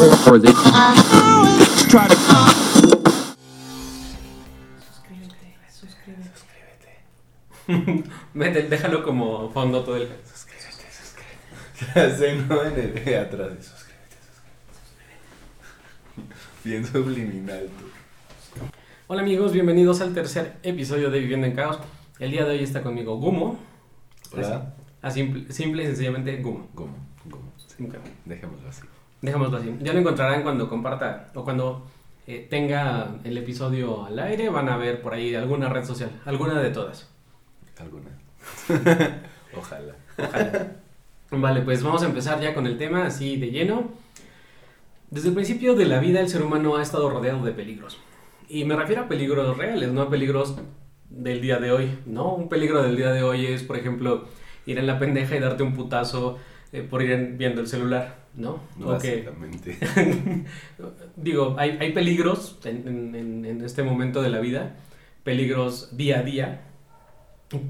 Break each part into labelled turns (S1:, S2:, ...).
S1: to
S2: Vete, déjalo como fondo todo el.
S3: Ya sé, no en el de atrás. Suscríbete, suscríbete. Bien subliminal tú.
S2: Hola amigos, bienvenidos al tercer episodio de Viviendo en Caos. El día de hoy está conmigo Gumo.
S3: Hola.
S2: Así, simple, simple y sencillamente Gumo.
S3: ¿Cómo? ¿Cómo? Sí,
S2: Ok.
S3: Dejémoslo así.
S2: Dejémoslo así. Ya lo encontrarán cuando comparta o cuando eh, tenga el episodio al aire. Van a ver por ahí alguna red social, alguna de todas.
S3: ¿Alguna? Ojalá.
S2: Ojalá. Vale, pues vamos a empezar ya con el tema así de lleno. Desde el principio de la vida el ser humano ha estado rodeado de peligros. Y me refiero a peligros reales, no a peligros del día de hoy. No, un peligro del día de hoy es, por ejemplo, ir en la pendeja y darte un putazo eh, por ir en- viendo el celular, ¿no? O que-
S3: Básicamente.
S2: digo, hay, hay peligros en, en- en- este momento de la vida, peligros día a día,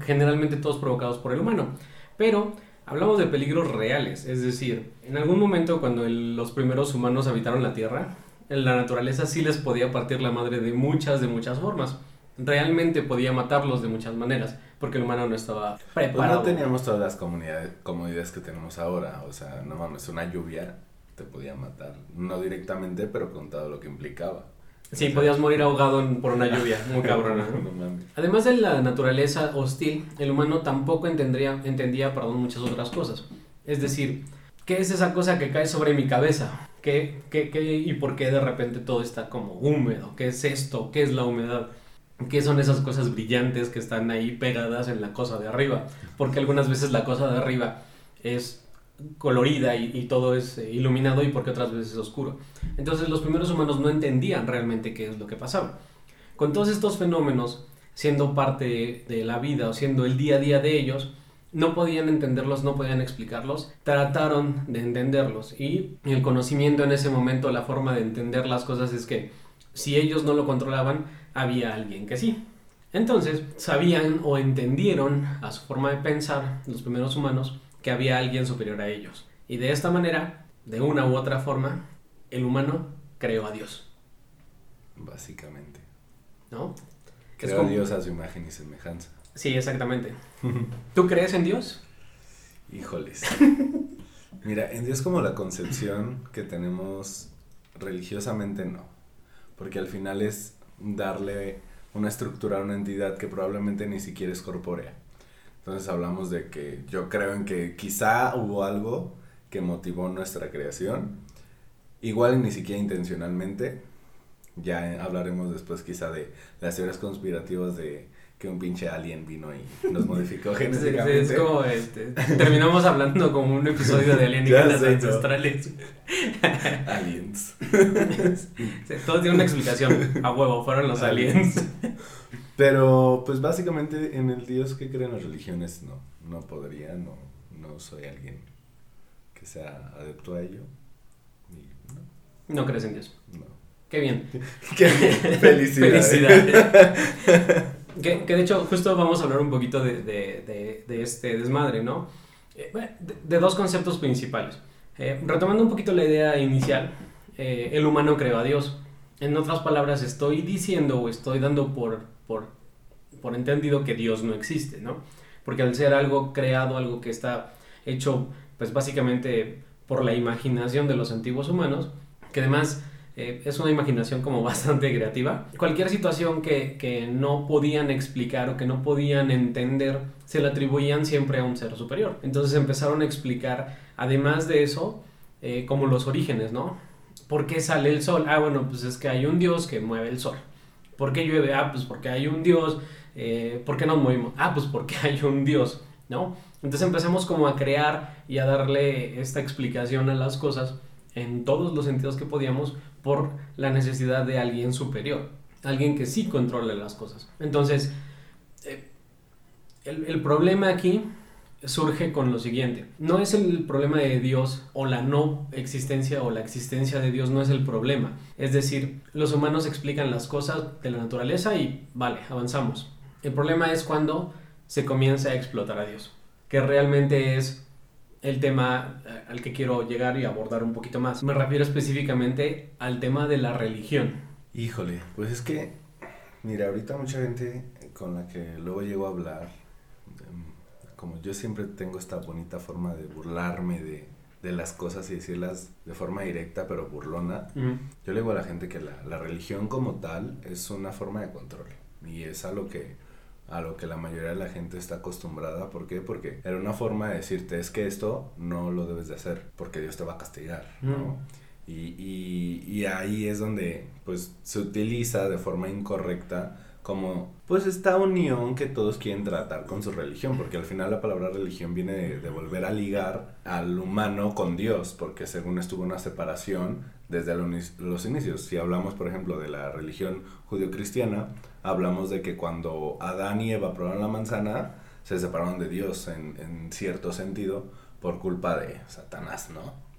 S2: generalmente todos provocados por el humano, pero hablamos de peligros reales, es decir, en algún momento cuando el- los primeros humanos habitaron la Tierra, la naturaleza sí les podía partir la madre de muchas, de muchas formas. Realmente podía matarlos de muchas maneras, porque el humano no estaba
S3: Pues
S2: preparado.
S3: no teníamos todas las comunidades, comodidades que tenemos ahora. O sea, no mames, una lluvia te podía matar. No directamente, pero con todo lo que implicaba.
S2: Sí, podías morir ahogado por una lluvia, muy cabrona. no
S3: mames.
S2: Además de la naturaleza hostil, el humano tampoco entendría, entendía perdón, muchas otras cosas. Es decir, ¿qué es esa cosa que cae sobre mi cabeza? ¿Qué, qué, qué- y por qué de repente todo está como húmedo? ¿Qué es esto? ¿Qué es la humedad? ¿Qué son esas cosas brillantes que están ahí pegadas en la cosa de arriba? Porque algunas veces la cosa de arriba es colorida y, y todo es eh, iluminado y porque otras veces es oscuro. Entonces los primeros humanos no entendían realmente qué es lo que pasaba. Con todos estos fenómenos, siendo parte de la vida o siendo el día a día de ellos, no podían entenderlos, no podían explicarlos, trataron de entenderlos y el conocimiento en ese momento, la forma de entender las cosas es que si ellos no lo controlaban, había alguien que sí. Entonces, sabían o entendieron a su forma de pensar los primeros humanos que había alguien superior a ellos. Y de esta manera, de una u otra forma, el humano creó a Dios,
S3: Básicamente.
S2: ¿no? Es
S3: Creó a
S2: como-
S3: Dios a su imagen y semejanza.
S2: Sí, exactamente. ¿Tú crees en Dios?
S3: Híjoles. Mira, en Dios como la concepción que tenemos religiosamente no. Porque al final es darle una estructura a una entidad que probablemente ni siquiera es corpórea. Entonces hablamos de que yo creo en que quizá hubo algo que motivó nuestra creación. Igual ni siquiera intencionalmente. Ya hablaremos después quizá de las teorías conspirativas de que un pinche alien vino y nos modificó
S2: sí,
S3: genéticamente.
S2: es como, este, terminamos hablando como un episodio de alienígenas
S3: ¿no?
S2: ancestrales.
S3: Aliens.
S2: Sí, todo tiene una explicación. A huevo, fueron los aliens.
S3: Pero, pues básicamente en el Dios que creen las religiones, no. No podría, no, no soy alguien que sea adepto a ello. Y
S2: No crees en Dios.
S3: no, no.
S2: Qué bien.
S3: Qué bien, felicidades.
S2: Felicidades. Que, que de hecho, justo vamos a hablar un poquito de, de- de- de este desmadre, ¿no? Eh, de dos conceptos principales. Eh, retomando un poquito la idea inicial, eh, el humano creó a Dios. En otras palabras, estoy diciendo o estoy dando por, por, por entendido que Dios no existe, ¿no? Porque al ser algo creado, algo que está hecho, pues básicamente por la imaginación de los antiguos humanos, que además eh, es una imaginación como bastante creativa. Cualquier situación que, que no podían explicar o que no podían entender, se la atribuían siempre a un ser superior. Entonces empezaron a explicar, además de eso, eh, como los orígenes, ¿no? ¿Por qué sale el sol? Ah, bueno, pues es que hay un dios que mueve el sol. ¿Por qué llueve? Ah, pues porque hay un dios. Eh, ¿Por qué nos movimos? Ah, pues porque hay un dios, ¿no? Entonces empezamos como a crear y a darle esta explicación a las cosas en todos los sentidos que podíamos por la necesidad de alguien superior, alguien que sí controle las cosas. Entonces, eh, el, el problema aquí surge con lo siguiente. No es el problema de Dios o la no existencia o la existencia de Dios no es el problema. Es decir, los humanos explican las cosas de la naturaleza y vale, avanzamos. El problema es cuando se comienza a explotar a Dios, que realmente es el tema eh, al que quiero llegar y abordar un poquito más. Me refiero específicamente al tema de la religión.
S3: Híjole, pues es que, mira, ahorita mucha gente con la que luego llego a hablar, em, como yo siempre tengo esta bonita forma de burlarme de, de las cosas y decirlas de forma directa pero burlona, yo le digo a la gente que la, la religión como tal es una forma de control y es a lo que a lo que la mayoría de la gente está acostumbrada. ¿Por qué? Porque era una forma de decirte es que esto no lo debes de hacer porque Dios te va a castigar, ¿no?
S2: Mm.
S3: Y, y, y ahí es donde pues se utiliza de forma incorrecta como pues esta unión que todos quieren tratar con su religión, porque al final la palabra religión viene de, volver a ligar al humano con Dios, porque según estuvo una separación desde lo- los inicios. Si hablamos, por ejemplo, de la religión judio-cristiana, hablamos de que cuando Adán y Eva probaron la manzana, se separaron de Dios en cierto sentido por culpa de Satanás, ¿no?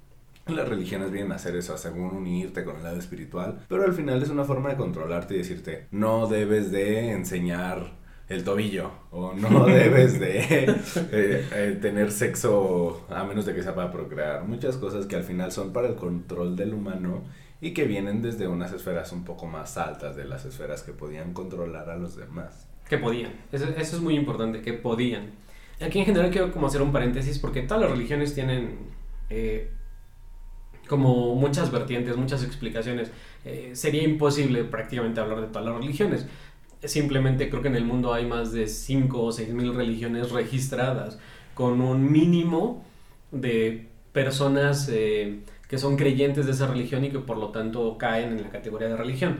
S3: Las religiones vienen a hacer eso, según unirte con el lado espiritual, pero al final es una forma de controlarte y decirte, no debes de enseñar el tobillo o no debes de eh, eh, tener sexo a menos de que sea para procrear. Muchas cosas que al final son para el control del humano y que vienen desde unas esferas un poco más altas de las esferas que podían controlar a los demás.
S2: Que podían. Eso, eso es muy importante, que podían. Aquí en general quiero como hacer un paréntesis porque todas las religiones tienen eh, como muchas vertientes, muchas explicaciones. Eh, sería imposible prácticamente hablar de todas las religiones. Simplemente creo que en el mundo hay más de 5 o 6 mil religiones registradas con un mínimo de personas eh, que son creyentes de esa religión y que por lo tanto caen en la categoría de religión.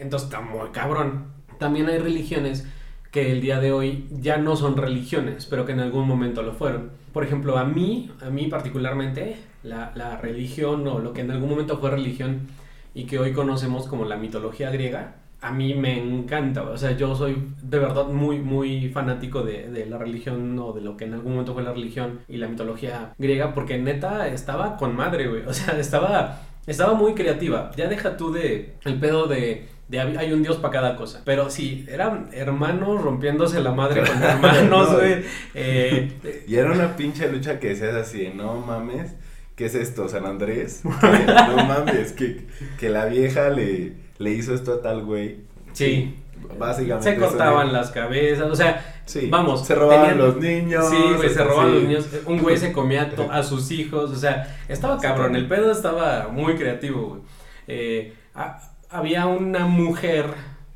S2: Entonces está muy cabrón. También hay religiones que el día de hoy ya no son religiones, pero que en algún momento lo fueron. Por ejemplo, a mí, a mí particularmente, la, la religión o lo que en algún momento fue religión y que hoy conocemos como la mitología griega, a mí me encanta. O sea, yo soy de verdad muy, muy fanático de, de la religión o de lo que en algún momento fue la religión y la mitología griega, porque neta estaba con madre, güey. O sea, estaba, estaba muy creativa. Ya deja tú de el pedo de de hay un dios para cada cosa. Pero sí, eran hermanos rompiéndose la madre con hermanos,
S3: No.
S2: güey. Eh,
S3: Y era una pinche lucha que decías así, no mames, ¿qué es esto, San Andrés? no mames, que, que la vieja le, le hizo esto a tal güey.
S2: sí,
S3: Básicamente.
S2: se cortaban
S3: de-
S2: las cabezas, o sea,
S3: Sí,
S2: vamos.
S3: Se robaban
S2: tenían-
S3: los niños.
S2: Sí, güey, se robaban
S3: sí.
S2: los niños. Un güey se comía a sus hijos, o sea, estaba cabrón. El pedo estaba muy creativo, güey. Eh, ha- había una mujer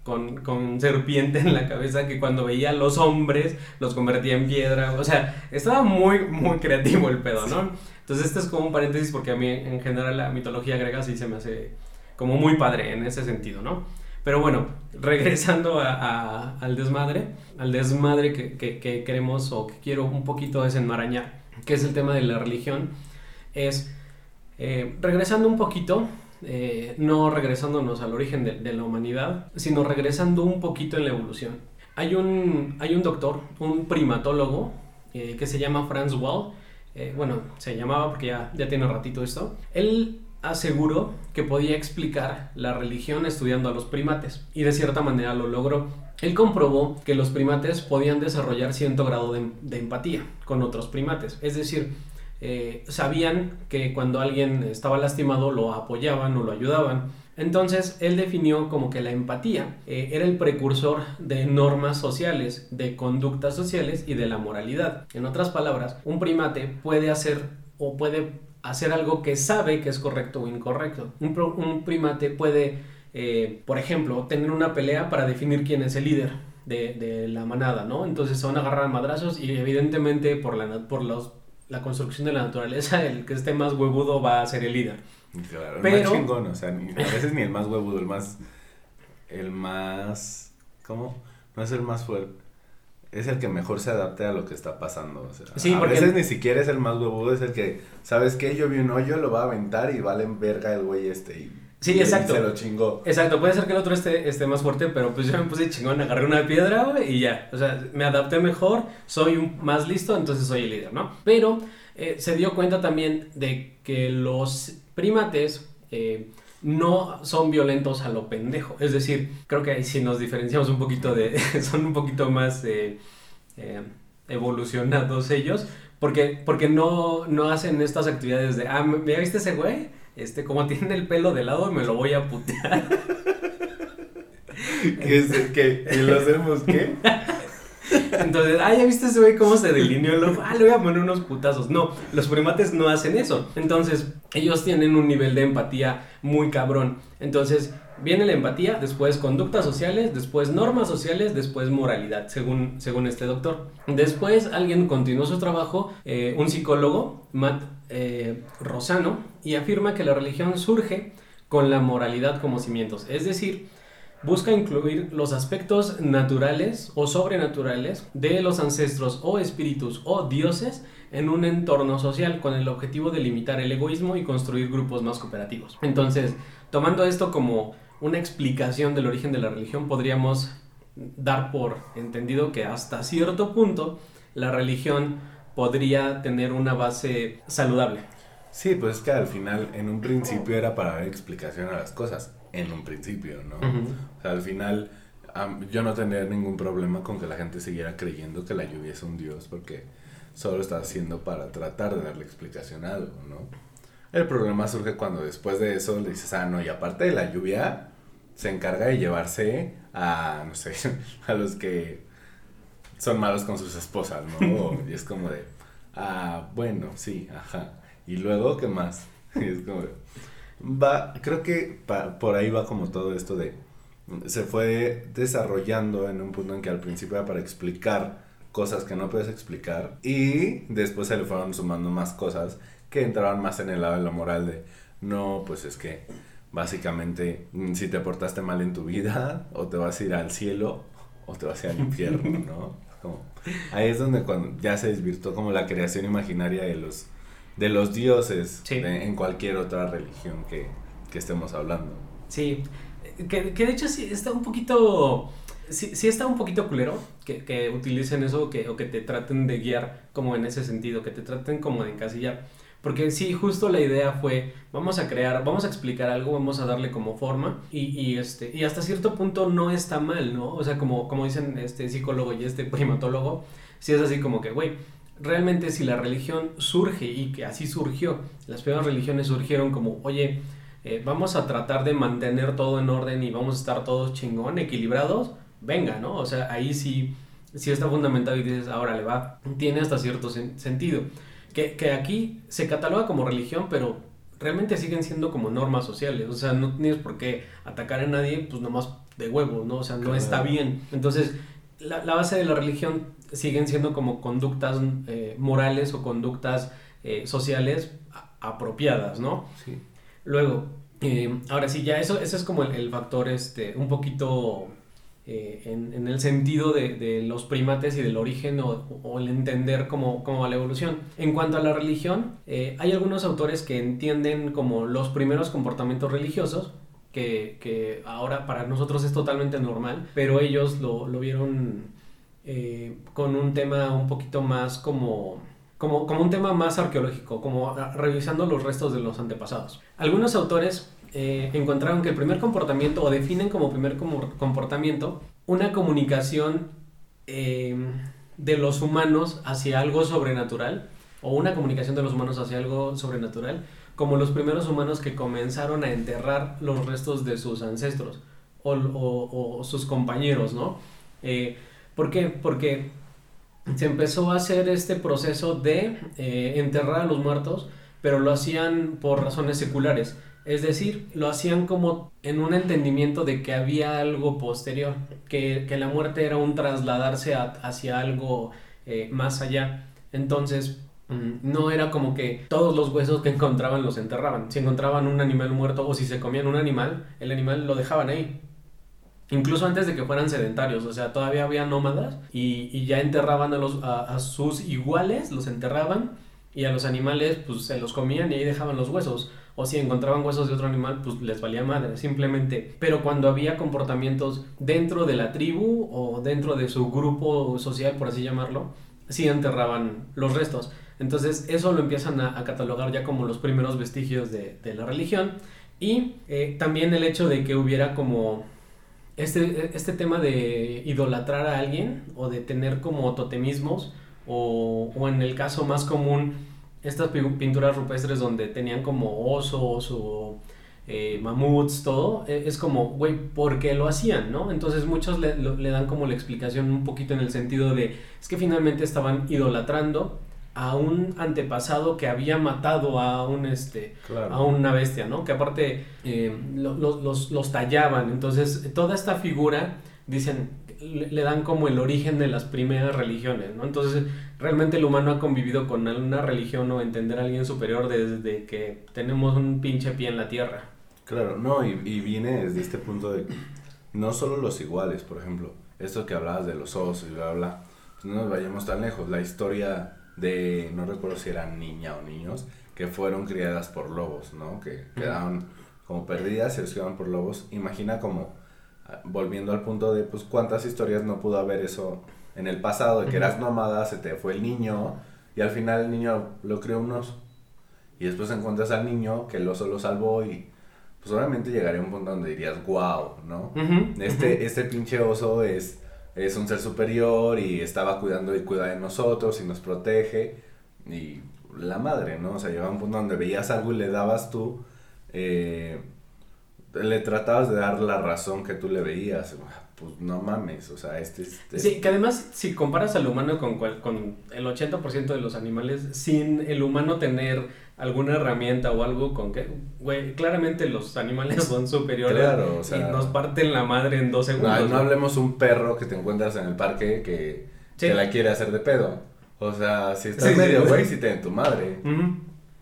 S2: con, con serpiente en la cabeza que cuando veía a los hombres los convertía en piedra. O sea, estaba muy, muy creativo el pedo, ¿no? Entonces, este es como un paréntesis porque a mí en general la mitología griega sí se me hace como muy padre en ese sentido, ¿no? Pero bueno, regresando a- a- al desmadre, al desmadre que, que- que queremos o que quiero un poquito desenmarañar, que es el tema de la religión, es eh, regresando un poquito, eh, no regresándonos al origen de, de la humanidad, sino regresando un poquito en la evolución. Hay un, hay un doctor, un primatólogo, eh, que se llama Franz Wall, eh, bueno, se llamaba porque ya, ya tiene ratito esto, él aseguró que podía explicar la religión estudiando a los primates y de cierta manera lo logró. Él comprobó que los primates podían desarrollar cierto grado de, empatía con otros primates, es decir, eh, sabían que cuando alguien estaba lastimado lo apoyaban o lo ayudaban. Entonces él definió como que la empatía eh, era el precursor de normas sociales, de conductas sociales y de la moralidad. En otras palabras, un primate puede hacer o puede hacer algo que sabe que es correcto o incorrecto. Un, pro- primate puede, eh, por ejemplo, tener una pelea para definir quién es el líder de, la manada, ¿no? Entonces se van a agarrar a madrazos y evidentemente por la, por la construcción de la naturaleza, el que esté más huevudo va a ser el líder.
S3: Claro, el
S2: Pero-
S3: más chingón, o sea, ni- a veces ni el más huevudo, el más. El más. ¿Cómo? No es el más fuerte. Es el que mejor se adapte a lo que está pasando. O sea,
S2: Sí,
S3: a
S2: porque-
S3: veces ni siquiera es el más huevudo, es el que, ¿sabes qué? Yo vi un hoyo, lo va a aventar y vale en verga el güey este. Y,
S2: Sí,
S3: y
S2: exacto.
S3: se lo chingó.
S2: Exacto, puede ser que el otro esté, esté más fuerte, pero pues yo me puse chingón, agarré una piedra güey, y ya. O sea, me adapté mejor, soy un- más listo, entonces soy el líder, ¿no? Pero eh, se dio cuenta también de que los primates eh, no son violentos a lo pendejo. Es decir, creo que ahí sí nos diferenciamos un poquito de. son un poquito más eh, eh, evolucionados ellos. Porque, porque no, no hacen estas actividades de, ah, ¿ya viste ese güey? Este, como tiene el pelo de lado, me lo voy a putear.
S3: ¿Qué es ¿Y lo hacemos qué?
S2: Entonces, ah, ya viste ese güey cómo se delineó el ojo. Ah, le voy a poner unos putazos. No, los primates no hacen eso. Entonces, ellos tienen un nivel de empatía muy cabrón. Entonces, viene la empatía, después conductas sociales, después normas sociales, después moralidad, según, según este doctor. Después, alguien continuó su trabajo, eh, un psicólogo, Matt eh, Rosano, y afirma que la religión surge con la moralidad como cimientos. Es decir, busca incluir los aspectos naturales o sobrenaturales de los ancestros o espíritus o dioses en un entorno social con el objetivo de limitar el egoísmo y construir grupos más cooperativos. Entonces, tomando esto como una explicación del origen de la religión, podríamos dar por entendido que hasta cierto punto la religión podría tener una base saludable.
S3: Sí, pues es que al final, en un principio era para dar explicación a las cosas en un principio, ¿no? O sea, al final yo no tendría ningún problema con que la gente siguiera creyendo que la lluvia es un dios porque solo está haciendo para tratar de darle explicación a algo, ¿no? El problema surge cuando después de eso le dices, ah, no, y aparte de la lluvia, se encarga de llevarse a, no sé, a los que son malos con sus esposas, ¿no? y es como de, ah, bueno, sí, ajá. Y luego, ¿qué más? Y es como de, va, creo que por ahí va como todo esto de, se fue desarrollando en un punto en que al principio era para explicar cosas que no puedes explicar y después se le fueron sumando más cosas que entraban más en el lado de lo moral de, no, pues es que básicamente mm, si te portaste mal en tu vida o te vas a ir al cielo o te vas a ir al infierno, ¿no? ahí es donde cuando ya se desvirtuó como la creación imaginaria de los de los dioses en cualquier otra religión que, estemos hablando.
S2: Sí, que, de hecho sí está un poquito... Sí, está un poquito culero que, utilicen eso que, o que te traten de guiar como en ese sentido, que te traten como de encasillar. Porque sí, justo la idea fue, vamos a crear, vamos a explicar algo, vamos a darle como forma y, y, este, y hasta cierto punto no está mal, ¿no? O sea, como, como dicen este psicólogo y este primatólogo, sí es así como que, güey, realmente si la religión surge y que así surgió, las primeras religiones surgieron como, oye, eh, vamos a tratar de mantener todo en orden y vamos a estar todos chingón, equilibrados, venga, ¿no? O sea, ahí sí, sí está fundamentado y dices, ahora le va, tiene hasta cierto sentido. Que, que, aquí se cataloga como religión, pero realmente siguen siendo como normas sociales, o sea, no tienes por qué atacar a nadie, pues nomás de huevo, ¿no? O sea, no está bien. Entonces, la, la base de la religión siguen siendo como conductas eh, morales o conductas eh, sociales apropiadas, ¿no? Sí. Luego, eh, ahora sí, ya eso, eso es como el, factor este, un poquito en, el sentido de, los primates y del origen o, el entender cómo, cómo, va la evolución. En cuanto a la religión, hay algunos autores que entienden como los primeros comportamientos religiosos, que, que, ahora para nosotros es totalmente normal, pero ellos lo, lo vieron eh, con un tema un poquito más como, como, como un tema más arqueológico, como revisando los restos de los antepasados. Algunos autores eh, encontraron que el primer comportamiento, o definen como primer comportamiento, una comunicación eh, de los humanos hacia algo sobrenatural, o una comunicación de los humanos hacia algo sobrenatural, como los primeros humanos que comenzaron a enterrar los restos de sus ancestros o, o, sus compañeros, ¿no? ¿Por qué? Porque se empezó a hacer este proceso de eh, enterrar a los muertos, pero lo hacían por razones seculares. Es decir, lo hacían como en un entendimiento de que había algo posterior, que, la muerte era un trasladarse hacia algo eh, más allá. Entonces, mm, no era como que todos los huesos que encontraban los enterraban. Si encontraban un animal muerto o si se comían un animal, el animal lo dejaban ahí incluso antes de que fueran sedentarios, o sea, todavía había nómadas y, ya enterraban a, los, a, sus iguales, los enterraban y a los animales pues se los comían y ahí dejaban los huesos. O si encontraban huesos de otro animal, pues les valía madre, simplemente. Pero cuando había comportamientos dentro de la tribu o dentro de su grupo social, por así llamarlo, sí enterraban los restos. Entonces eso lo empiezan a, catalogar ya como los primeros vestigios de, la religión. Y eh, también el hecho de que hubiera como este, este tema de idolatrar a alguien o de tener como totemismos o, o en el caso más común, estas pinturas rupestres donde tenían como osos o eh, mamuts, todo, e, es como, güey, ¿por qué lo hacían, no? Entonces muchos le, le, dan como la explicación un poquito en el sentido de, es que finalmente estaban idolatrando a un antepasado que había matado a un este a una bestia, ¿no? Que aparte eh, los, los, tallaban. Entonces, toda esta figura, dicen, le, dan como el origen de las primeras religiones, ¿no? Entonces, realmente el humano ha convivido con alguna religión o entender a alguien superior desde que tenemos un pinche pie en la tierra.
S3: Claro, no, y, y viene desde este punto de no solo los iguales, por ejemplo, esto que hablabas de los osos y bla, bla, no nos vayamos tan lejos, la historia de, no recuerdo si eran niña o niños, que fueron criadas por lobos, ¿no? Que quedaron como perdidas, se quedaron por lobos. Imagina como, ah, volviendo al punto de, pues, cuántas historias no pudo haber eso en el pasado, de que eras nómada, se te fue el niño, y al final el niño lo crió un oso. Y después encuentras al niño que el oso lo salvó y pues obviamente llegaría a un punto donde dirías, wow, ¿no? este, este pinche oso es, es un ser superior y estaba cuidando y cuida de nosotros y nos protege. Y la madre, ¿no? O sea, llegaba un punto donde veías algo y le dabas tú, eh, le tratabas de dar la razón que tú le veías pues no mames, o sea, este es...
S2: Sí, que además si comparas al humano con, con el 80% de los animales, sin el humano tener alguna herramienta o algo con que, güey, claramente los animales son superiores claro, o sea, y nos parten la madre en dos segundos.
S3: No, no hablemos un perro que te encuentras en el parque que, que la quiere hacer de pedo. O sea, si estás medio güey, si te en tu madre.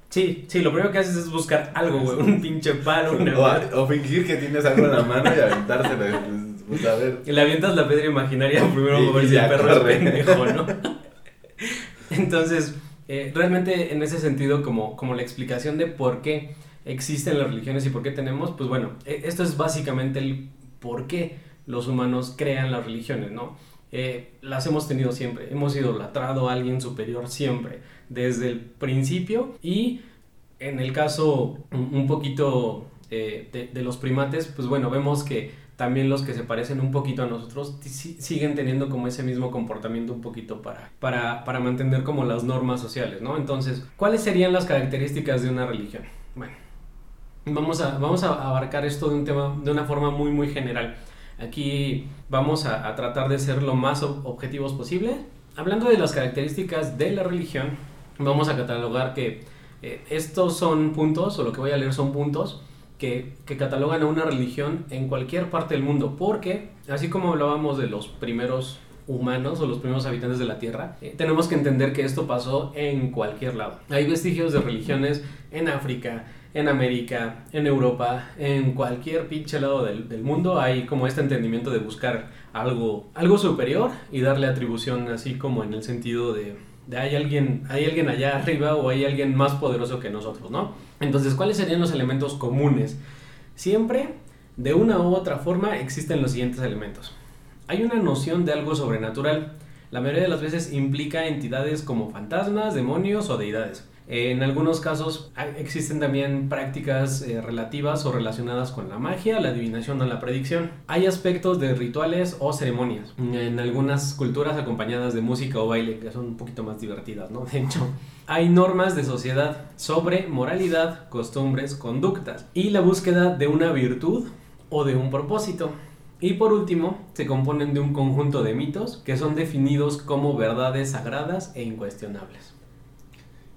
S2: Sí, sí, lo primero que haces es buscar algo, güey, un pinche palo, una
S3: o, o, fingir que tienes algo en la mano y aventárselo. Pues, a ver.
S2: Y le avientas la piedra imaginaria primero a ver si el perro es pendejo, ¿no? Entonces, eh, realmente en ese sentido, como, como la explicación de por qué existen las religiones y por qué tenemos, pues bueno, e, esto es básicamente el por qué los humanos crean las religiones, ¿no? Eh, las hemos tenido siempre, hemos idolatrado a alguien superior siempre, desde el principio y en el caso un poquito eh, de, los primates, pues bueno, vemos que también los que se parecen un poquito a nosotros siguen teniendo como ese mismo comportamiento un poquito para, para, para mantener como las normas sociales, ¿no? Entonces, ¿cuáles serían las características de una religión? Bueno, vamos a, vamos a abarcar esto de un tema de una forma muy, muy general. Aquí vamos a, tratar de ser lo más objetivos posible. Hablando de las características de la religión, vamos a catalogar que eh, estos son puntos, o lo que voy a leer son puntos, que, catalogan a una religión en cualquier parte del mundo, porque así como hablábamos de los primeros humanos o los primeros habitantes de la Tierra, eh, tenemos que entender que esto pasó en cualquier lado. Hay vestigios de religiones en África, en América, en Europa, en cualquier pinche lado del, del, mundo hay como este entendimiento de buscar algo, algo superior y darle atribución así como en el sentido de de hay alguien, hay alguien allá arriba o hay alguien más poderoso que nosotros, ¿no? Entonces, ¿cuáles serían los elementos comunes? Siempre, de una u otra forma, existen los siguientes elementos. Hay una noción de algo sobrenatural. La mayoría de las veces implica entidades como fantasmas, demonios o deidades. En algunos casos existen también prácticas eh, relativas o relacionadas con la magia, la adivinación o la predicción. Hay aspectos de rituales o ceremonias, en algunas culturas acompañadas de música o baile, que son un poquito más divertidas, ¿no? De hecho, hay normas de sociedad sobre moralidad, costumbres, conductas y la búsqueda de una virtud o de un propósito. Y por último, se componen de un conjunto de mitos que son definidos como verdades sagradas e incuestionables.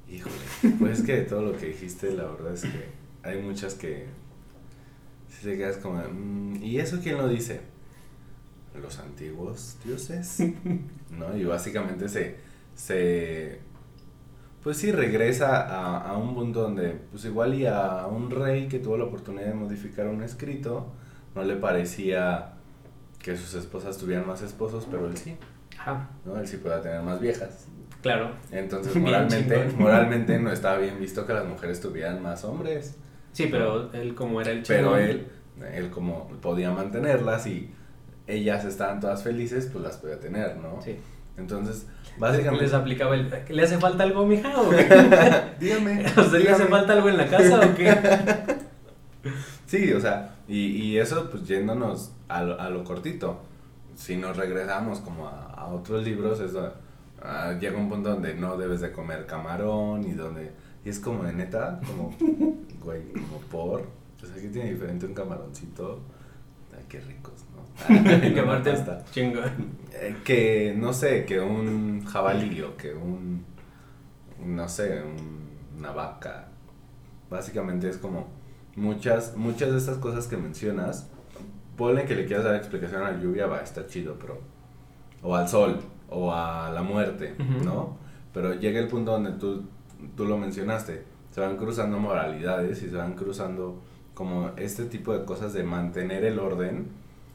S3: Híjole, pues es que de todo lo que dijiste, la verdad es que hay muchas que si te quedas como, mm, ¿y eso quién lo dice? Los antiguos dioses, ¿no? Y básicamente se, se pues sí regresa a, a, un punto donde, pues igual y a un rey que tuvo la oportunidad de modificar un escrito, no le parecía que sus esposas tuvieran más esposos, pero él sí. Ajá. ¿no? Él sí pueda tener más viejas.
S2: Claro.
S3: Entonces, moralmente, moralmente no estaba bien visto que las mujeres tuvieran más hombres.
S2: Sí, pero él como era el
S3: chico. Pero él, él como podía mantenerlas y ellas estaban todas felices, pues las podía tener, ¿no? Sí. Entonces,
S2: básicamente... ¿Les aplicaba el... ¿Le hace falta algo, mija, o
S3: dígame.
S2: ¿A usted le hace falta algo en la casa o qué?
S3: sí, o sea, y, y eso pues yéndonos a lo, a lo cortito. Si nos regresamos como a, a otros libros, es ah, llega un punto donde no debes de comer camarón y donde... Y es como de neta, como, güey, como por... Pues aquí tiene diferente un camaroncito. Ay, qué ricos, ¿no?
S2: que
S3: No,
S2: aparte
S3: basta.
S2: chingón.
S3: Eh, que, no sé, que un jabalí o que un, no sé, un- una vaca. Básicamente es como muchas, muchas de estas cosas que mencionas, ponle que le quieras dar explicación a la lluvia, va, está chido, pero... O al sol, o a la muerte,
S2: Ujú.
S3: ¿no? Pero llega el punto donde tú, tú lo mencionaste, se van cruzando moralidades y se van cruzando como este tipo de cosas de mantener el orden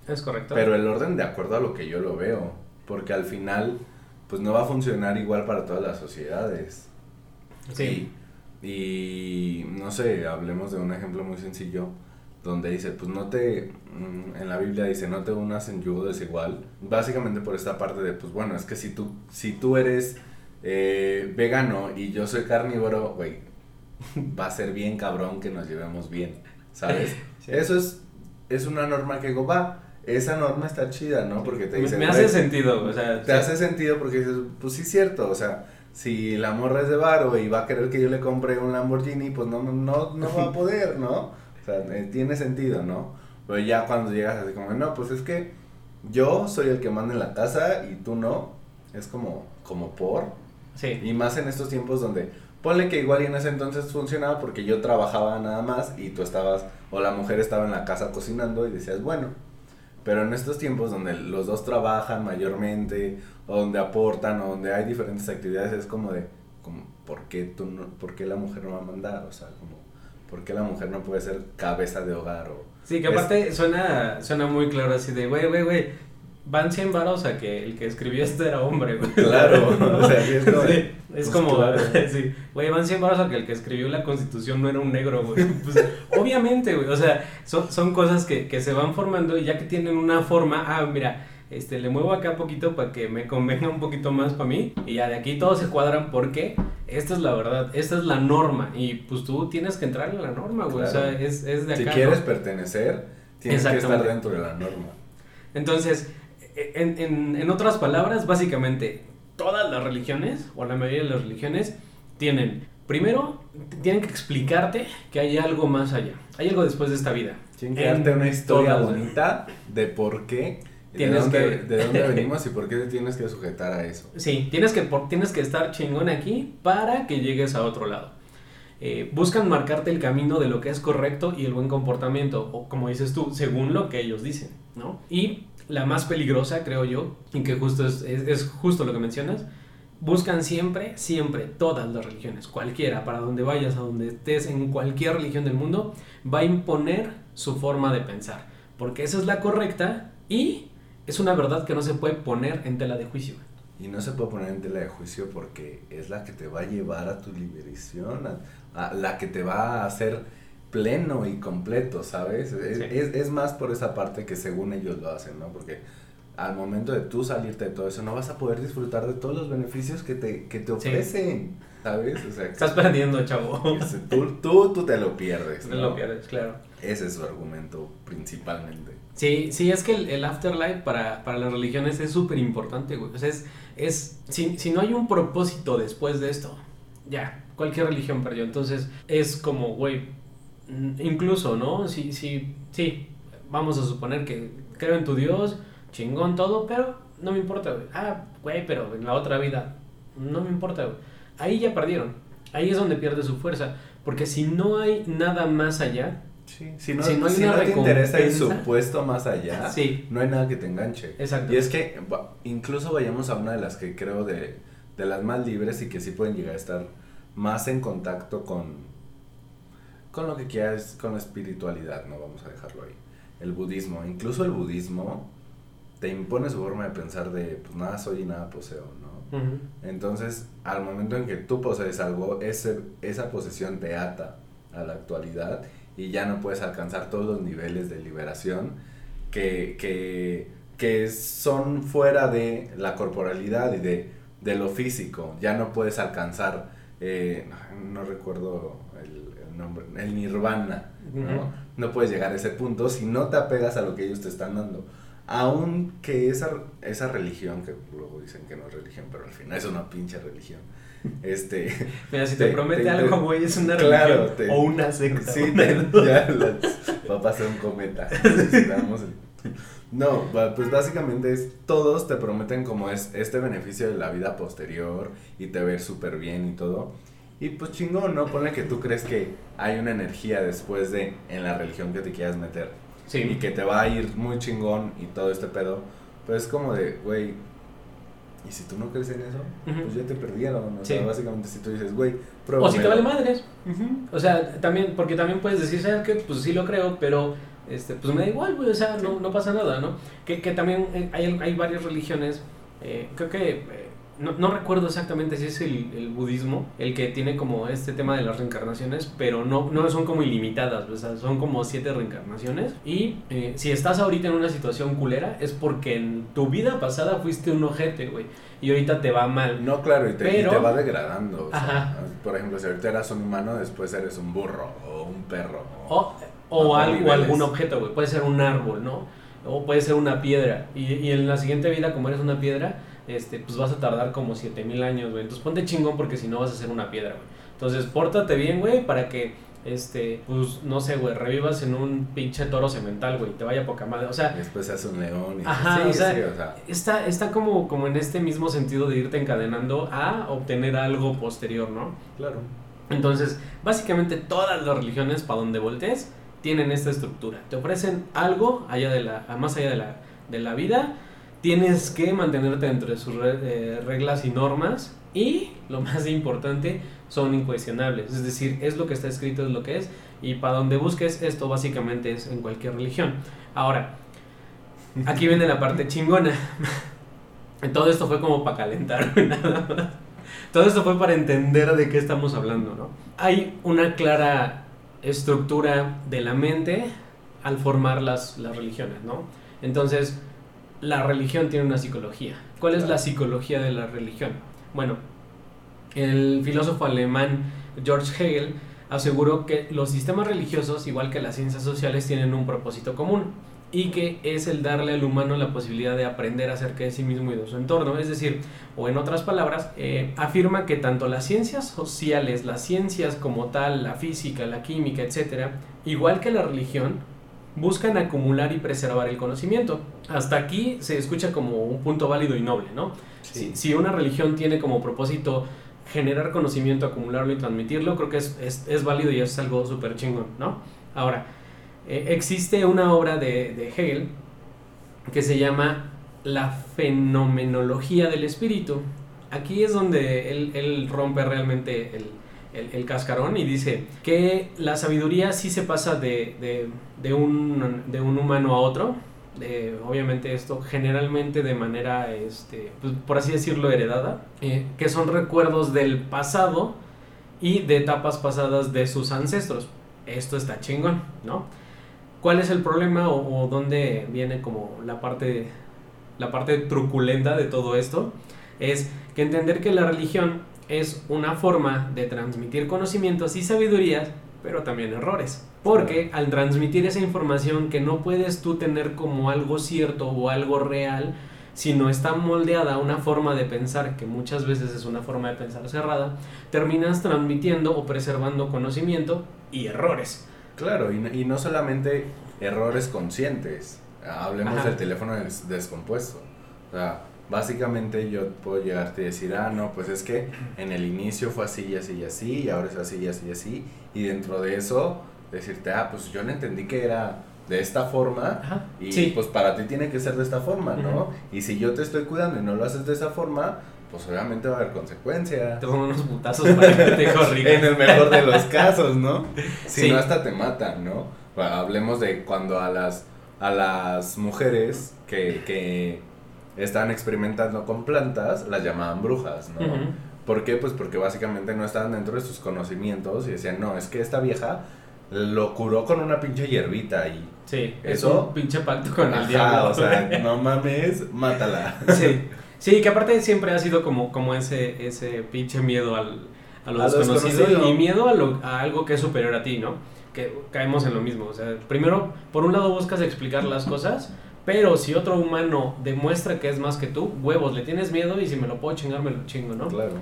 S2: Es correcto.
S3: pero el orden de acuerdo a lo que yo lo veo, porque al final pues no va a funcionar igual para todas las sociedades.
S2: sí.
S3: Y, y, no sé, hablemos de un ejemplo muy sencillo donde dice, pues no te, mm, en la Biblia dice, no te unas en yugo desigual, básicamente por esta parte de, pues bueno, es que si tú, si tú eres eh, vegano y yo soy carnívoro, güey, va a ser bien cabrón que nos llevemos bien, ¿sabes?
S2: Sí.
S3: Eso es, es una norma que digo, va, esa norma está chida, ¿no? Porque te
S2: Me,
S3: dice,
S2: me
S3: güey,
S2: hace sentido, o sea,
S3: te
S2: sí.
S3: hace sentido porque dices, pues sí es cierto, o sea, si la morra es de varo y va a querer que yo le compre un Lamborghini, pues no, no, no va a poder, ¿no? Sea, eh, tiene sentido, ¿no? Pero ya cuando llegas así como, no, pues es que yo soy el que manda en la casa y tú no, es como, como por,
S2: Sí.
S3: y más en estos tiempos donde, ponle que igual y en ese entonces funcionaba porque yo trabajaba nada más y tú estabas, o la mujer estaba en la casa cocinando y decías, bueno, pero en estos tiempos donde los dos trabajan mayormente, o donde aportan, o donde hay diferentes actividades, es como de, como, ¿por qué, tú no, ¿por qué la mujer no va a mandar? O sea, como, ¿por qué la mujer no puede ser cabeza de hogar? O,
S2: Sí, que
S3: Es-
S2: aparte suena, suena muy claro así de, güey, güey, güey, van 100 varos a que el que escribió esto era hombre, güey.
S3: Claro, o sea, es como-
S2: Sí, es
S3: pues
S2: como,
S3: claro.
S2: sí, güey, van 100 varos a que el que escribió la constitución no era un negro, güey. Pues, obviamente, güey, o sea, son, son cosas que, que se van formando y ya que tienen una forma, ah, mira, este, le muevo acá poquito para que me convenga un poquito más para mí y ya de aquí todos se cuadran porque esta es la verdad, esta es la norma y pues tú tienes que entrar en la norma, güey, o sea, es, es de acá.
S3: si
S2: ¿no?
S3: quieres pertenecer, tienes que estar dentro de la norma.
S2: Entonces, en, en, en otras palabras, básicamente, todas las religiones, o la mayoría de las religiones, tienen, primero, tienen que explicarte que hay algo más allá, hay algo después de esta vida.
S3: Tienen que darte una historia
S2: todas,
S3: bonita de por qué, de
S2: Tienes
S3: dónde,
S2: que-
S3: de dónde venimos y por qué te tienes que sujetar a eso.
S2: Sí, tienes que, por- tienes que estar chingón aquí para que llegues a otro lado. Eh, buscan marcarte el camino de lo que es correcto y el buen comportamiento, o como dices tú, según lo que ellos dicen, ¿no? Y la más peligrosa, creo yo, y que justo es, es- es justo lo que mencionas, buscan siempre, siempre, todas las religiones, cualquiera, para donde vayas, a donde estés, en cualquier religión del mundo, va a imponer su forma de pensar, porque esa es la correcta y es una verdad que no se puede poner en tela de juicio.
S3: Y no se puede poner en tela de juicio porque es la que te va a llevar a tu liberación, a, a la que te va a hacer pleno y completo, ¿sabes? Es,
S2: Sí.
S3: es, es más por esa parte que según ellos lo hacen, ¿no? Porque al momento de tú salirte de todo eso, no vas a poder disfrutar de todos los beneficios que te, que te
S2: Sí.
S3: ofrecen, ¿sabes? O sea,
S2: Estás perdiendo, chavo.
S3: tú, tú, tú te lo pierdes,
S2: ¿no? lo pierdes, claro.
S3: Ese es su argumento principalmente.
S2: Sí, sí, es que el, afterlife para, para las religiones es súper importante, güey. O sea, es, es si, si no hay un propósito después de esto, ya, cualquier religión perdió. Entonces, es como, güey, incluso, ¿no? Sí, sí, sí, vamos a suponer que creo en tu Dios, chingón todo, pero no me importa, güey. Ah, güey, pero en la otra vida, no me importa, güey. Ahí ya perdieron. Ahí es donde pierde su fuerza. Porque si no hay nada más allá,
S3: Sí, si no,
S2: Si no hay
S3: si
S2: una
S3: no te interesa el supuesto más allá,
S2: sí,
S3: no hay nada que te enganche.
S2: exacto.
S3: Y es que incluso vayamos a una de las que creo de, de las más libres y que sí pueden llegar a estar más en contacto con, con lo que quieras, con la espiritualidad, no vamos a dejarlo ahí. El budismo, incluso el budismo te impone su forma de pensar de pues nada soy y nada poseo, ¿no? Entonces, al momento en que tú posees algo, ese, esa posesión te ata a la actualidad y ya no puedes alcanzar todos los niveles de liberación que, que, que son fuera de la corporalidad y de, de lo físico. Ya no puedes alcanzar, eh, no recuerdo el, el nombre, el nirvana, ¿no? No puedes llegar a ese punto si no te apegas a lo que ellos te están dando. aunque esa, esa religión, que luego dicen que no es religión, pero al final es una pinche religión. Este,
S2: Mira, si te, promete algo, güey, es una religión o una secta.
S3: Sí, ya va a pasar un cometa. no, pues básicamente es, todos te prometen como es este beneficio de la vida posterior y te ver súper bien y todo. Y pues chingón, ¿no? Pone que tú crees que hay una energía después de en la religión que te quieras meter y que te va a ir muy chingón y todo este pedo. Pues es como de, güey, y si tú no crees en eso, pues ya te perdieron. O sea, básicamente si tú dices, güey,
S2: O si te vale madres. O sea, también, porque también puedes decir, ¿sabes qué? Pues sí lo creo, pero este, pues me da igual, güey, o sea, no, no pasa nada, ¿no? Que, que también hay, hay varias religiones, eh, creo que eh, no, no, recuerdo exactamente si es el, el, budismo el que tiene como este tema de las reencarnaciones, pero no, no son como ilimitadas, o sea, son como siete reencarnaciones. Y eh, si estás ahorita en una situación culera, es porque en tu vida pasada fuiste un ojete, güey. Y ahorita te va mal.
S3: No, claro, y te, te va degradando. O sea, por ejemplo, si ahorita eras un humano, después eres un burro o un perro.
S2: O, o, algo, algún objeto, güey. Puede ser un árbol, ¿no? O puede ser una piedra. Y, y en la siguiente vida, como eres una piedra, este, pues vas a tardar como 7000 años, güey. Entonces ponte chingón porque si no vas a ser una piedra, güey. Entonces pórtate bien, güey, para que, este, pues no sé, güey, revivas en un pinche toro cemental, güey, te vaya poca madre. O sea.
S3: después hace un león. Y
S2: ajá, o, sea, Está, está como, como en este mismo sentido de irte encadenando a obtener algo posterior, ¿no?
S3: Claro.
S2: Entonces, básicamente todas las religiones, para donde voltees, tienen esta estructura. Te ofrecen algo allá de la, más allá de la, de la vida tienes que mantenerte entre sus eh, reglas y normas y lo más importante son incuestionables, es decir, es lo que está escrito, es lo que es y para donde busques esto básicamente es en cualquier religión. Ahora, aquí viene la parte chingona. Todo esto fue como para calentar, nada Todo esto fue para entender de qué estamos hablando, ¿no? Hay una clara estructura de la mente al formar las, las religiones, ¿no? Entonces, la religión tiene una psicología. ¿Cuál es la psicología de la religión? Bueno, el filósofo alemán George Hegel aseguró que los sistemas religiosos, igual que las ciencias sociales, tienen un propósito común y que es el darle al humano la posibilidad de aprender acerca de sí mismo y de su entorno. Es decir, o en otras palabras, eh, afirma que tanto las ciencias sociales, las ciencias como tal, la física, la química, etc., igual que la religión, buscan acumular y preservar el conocimiento. Hasta aquí se escucha como un punto válido y noble, ¿no? Si, una religión tiene como propósito generar conocimiento, acumularlo y transmitirlo, creo que es, es, válido y es algo súper chingón, ¿no? Ahora, eh, existe una obra de, de, Hegel que se llama La fenomenología del espíritu. Aquí es donde él, él rompe realmente el, el, cascarón y dice que la sabiduría sí se pasa de, de, un, de un humano a otro. obviamente esto generalmente de manera, este, pues, por así decirlo, heredada, eh, que son recuerdos del pasado y de etapas pasadas de sus ancestros. Esto está chingón, ¿no? ¿Cuál es el problema o, o dónde viene como la parte, la parte truculenta de todo esto? Es que entender que la religión es una forma de transmitir conocimientos y sabidurías, pero también errores. Porque al transmitir esa información que no puedes tú tener como algo cierto o algo real, sino está moldeada a una forma de pensar que muchas veces es una forma de pensar cerrada, terminas transmitiendo o preservando conocimiento y errores.
S3: Claro, y, no solamente errores conscientes. Hablemos del teléfono descompuesto. O sea, básicamente yo puedo llegarte y decir, ah, no, pues es que en el inicio fue así y así y así, y ahora es así y así y así, y dentro de eso decirte, ah, pues yo no entendí que era de esta forma, y pues para ti tiene que ser de esta forma, ¿no? Y si yo te estoy cuidando y no lo haces de esa forma, pues obviamente va a haber consecuencias.
S2: Te pongo unos putazos para que te corrijan.
S3: en el mejor de los casos, ¿no? Si no, hasta te matan, ¿no? hablemos de cuando a las, a las mujeres que, que estaban experimentando con plantas, las llamaban brujas, ¿no? ¿Por qué? Pues porque básicamente no estaban dentro de sus conocimientos y decían, no, es que esta vieja lo curó con una pinche hierbita y...
S2: Sí, eso... un pinche pacto con el diablo.
S3: o sea, no mames, mátala.
S2: Sí, sí, que aparte siempre ha sido como, como ese, ese pinche miedo al, a lo desconocido y miedo a, lo, a algo que es superior a ti, ¿no? Que caemos en lo mismo, o sea, primero, por un lado buscas explicar las cosas Pero si otro humano demuestra que es más que tú, huevos, le tienes miedo y si me lo puedo chingar, me lo chingo, ¿no?
S3: Claro.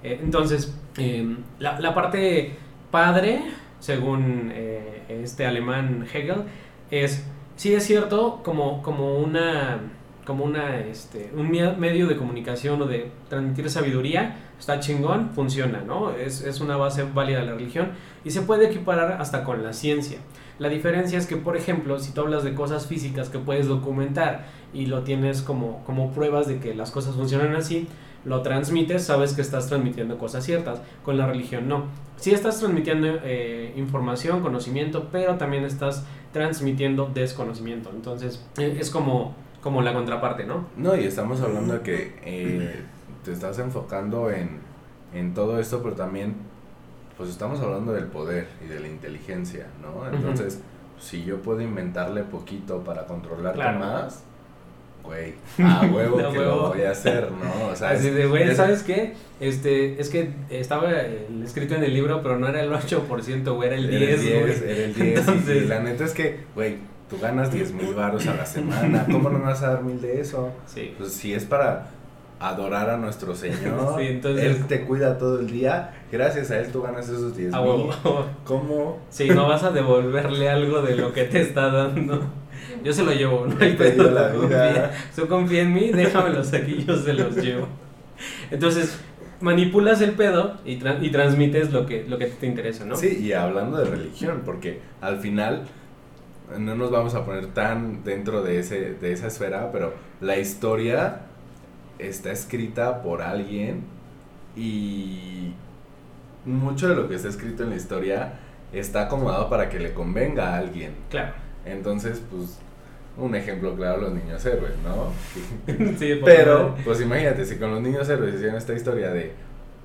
S2: Eh, entonces, eh, la, la, parte padre, según eh, este alemán Hegel, es, sí es cierto, como, como una como una, este, un medio de comunicación o de transmitir sabiduría, está chingón, funciona, ¿no? Es, es una base válida de la religión y se puede equiparar hasta con la ciencia. La diferencia es que, por ejemplo, si tú hablas de cosas físicas que puedes documentar y lo tienes como, como pruebas de que las cosas funcionan así, lo transmites, sabes que estás transmitiendo cosas ciertas. Con la religión no. Sí estás transmitiendo eh, información, conocimiento, pero también estás transmitiendo desconocimiento. Entonces, eh, es como como la contraparte, ¿no?
S3: No, y estamos hablando que eh, te estás enfocando en, en todo esto, pero también, pues estamos hablando del poder y de la inteligencia, ¿no? Entonces, si yo puedo inventarle poquito para contrarte más, güey, a huevo que lo voy a hacer, ¿no?
S2: O sea, Así de, güey, ¿sabes qué? Este, es que estaba escrito en el libro, pero no era el 8%, güey, era el 10,
S3: Era el 10, era el 10. Entonces, y la neta es que, güey, tú ganas 10 mil baros a la semana, ¿cómo no vas a dar mil de eso?
S2: Sí.
S3: Pues si es para adorar a nuestro Señor, Él te cuida todo el día, gracias a Él tú ganas esos 10 mil. ¿Cómo?
S2: Sí, no vas a devolverle algo de lo que te está dando. Yo se lo llevo, no hay pedo. La vida. Tú confía en mí, déjamelos aquí, yo se los llevo. Entonces, manipulas el pedo y, y transmites lo que, lo que te interesa, ¿no?
S3: Sí, y hablando de religión, porque al final no nos vamos a poner tan dentro de, ese, de esa esfera, pero la historia está escrita por alguien y mucho de lo que está escrito en la historia está acomodado para que le convenga a alguien.
S2: Claro.
S3: Entonces, pues, un ejemplo claro, los niños héroes, ¿no?
S2: sí,
S3: Pero, pues imagínate, si con los niños héroes hicieron esta historia de,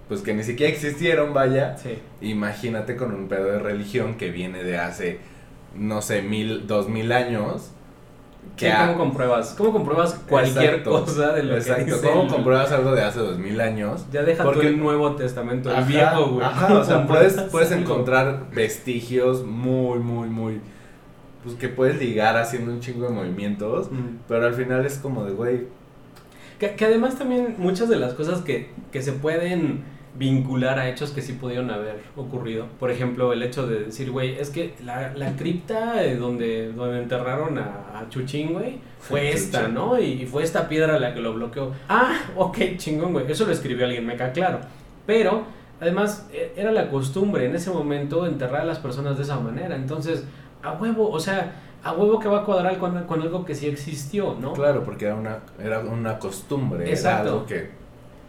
S3: pues que ni siquiera existieron, vaya,
S2: sí.
S3: imagínate con un pedo de religión que viene de hace no sé, mil, dos mil años.
S2: ¿Cómo compruebas? ¿Cómo compruebas cualquier cosa de lo
S3: exacto. que dice ¿Cómo compruebas algo de hace dos mil años?
S2: Ya deja Porque, el Nuevo Testamento, el viejo, güey.
S3: Ajá, o sea, puedes, puedes encontrar vestigios muy, muy, muy... Pues que puedes ligar haciendo un chingo de movimientos, pero al final es como de, güey...
S2: Que, que además también muchas de las cosas que, que se pueden vincular a hechos que sí pudieron haber ocurrido. Por ejemplo, el hecho de decir, güey, es que la, la cripta donde, donde enterraron a, a Chuchín, güey, fue esta, ¿no? Y, fue esta piedra la que lo bloqueó. Ah, ok, chingón, güey. Eso lo escribió alguien, me queda claro. Pero, además, e, era la costumbre en ese momento enterrar a las personas de esa manera. Entonces, a huevo, o sea, a huevo que va a cuadrar con, con algo que sí existió, ¿no?
S3: Claro, porque era una, era una costumbre. Exacto. Era algo que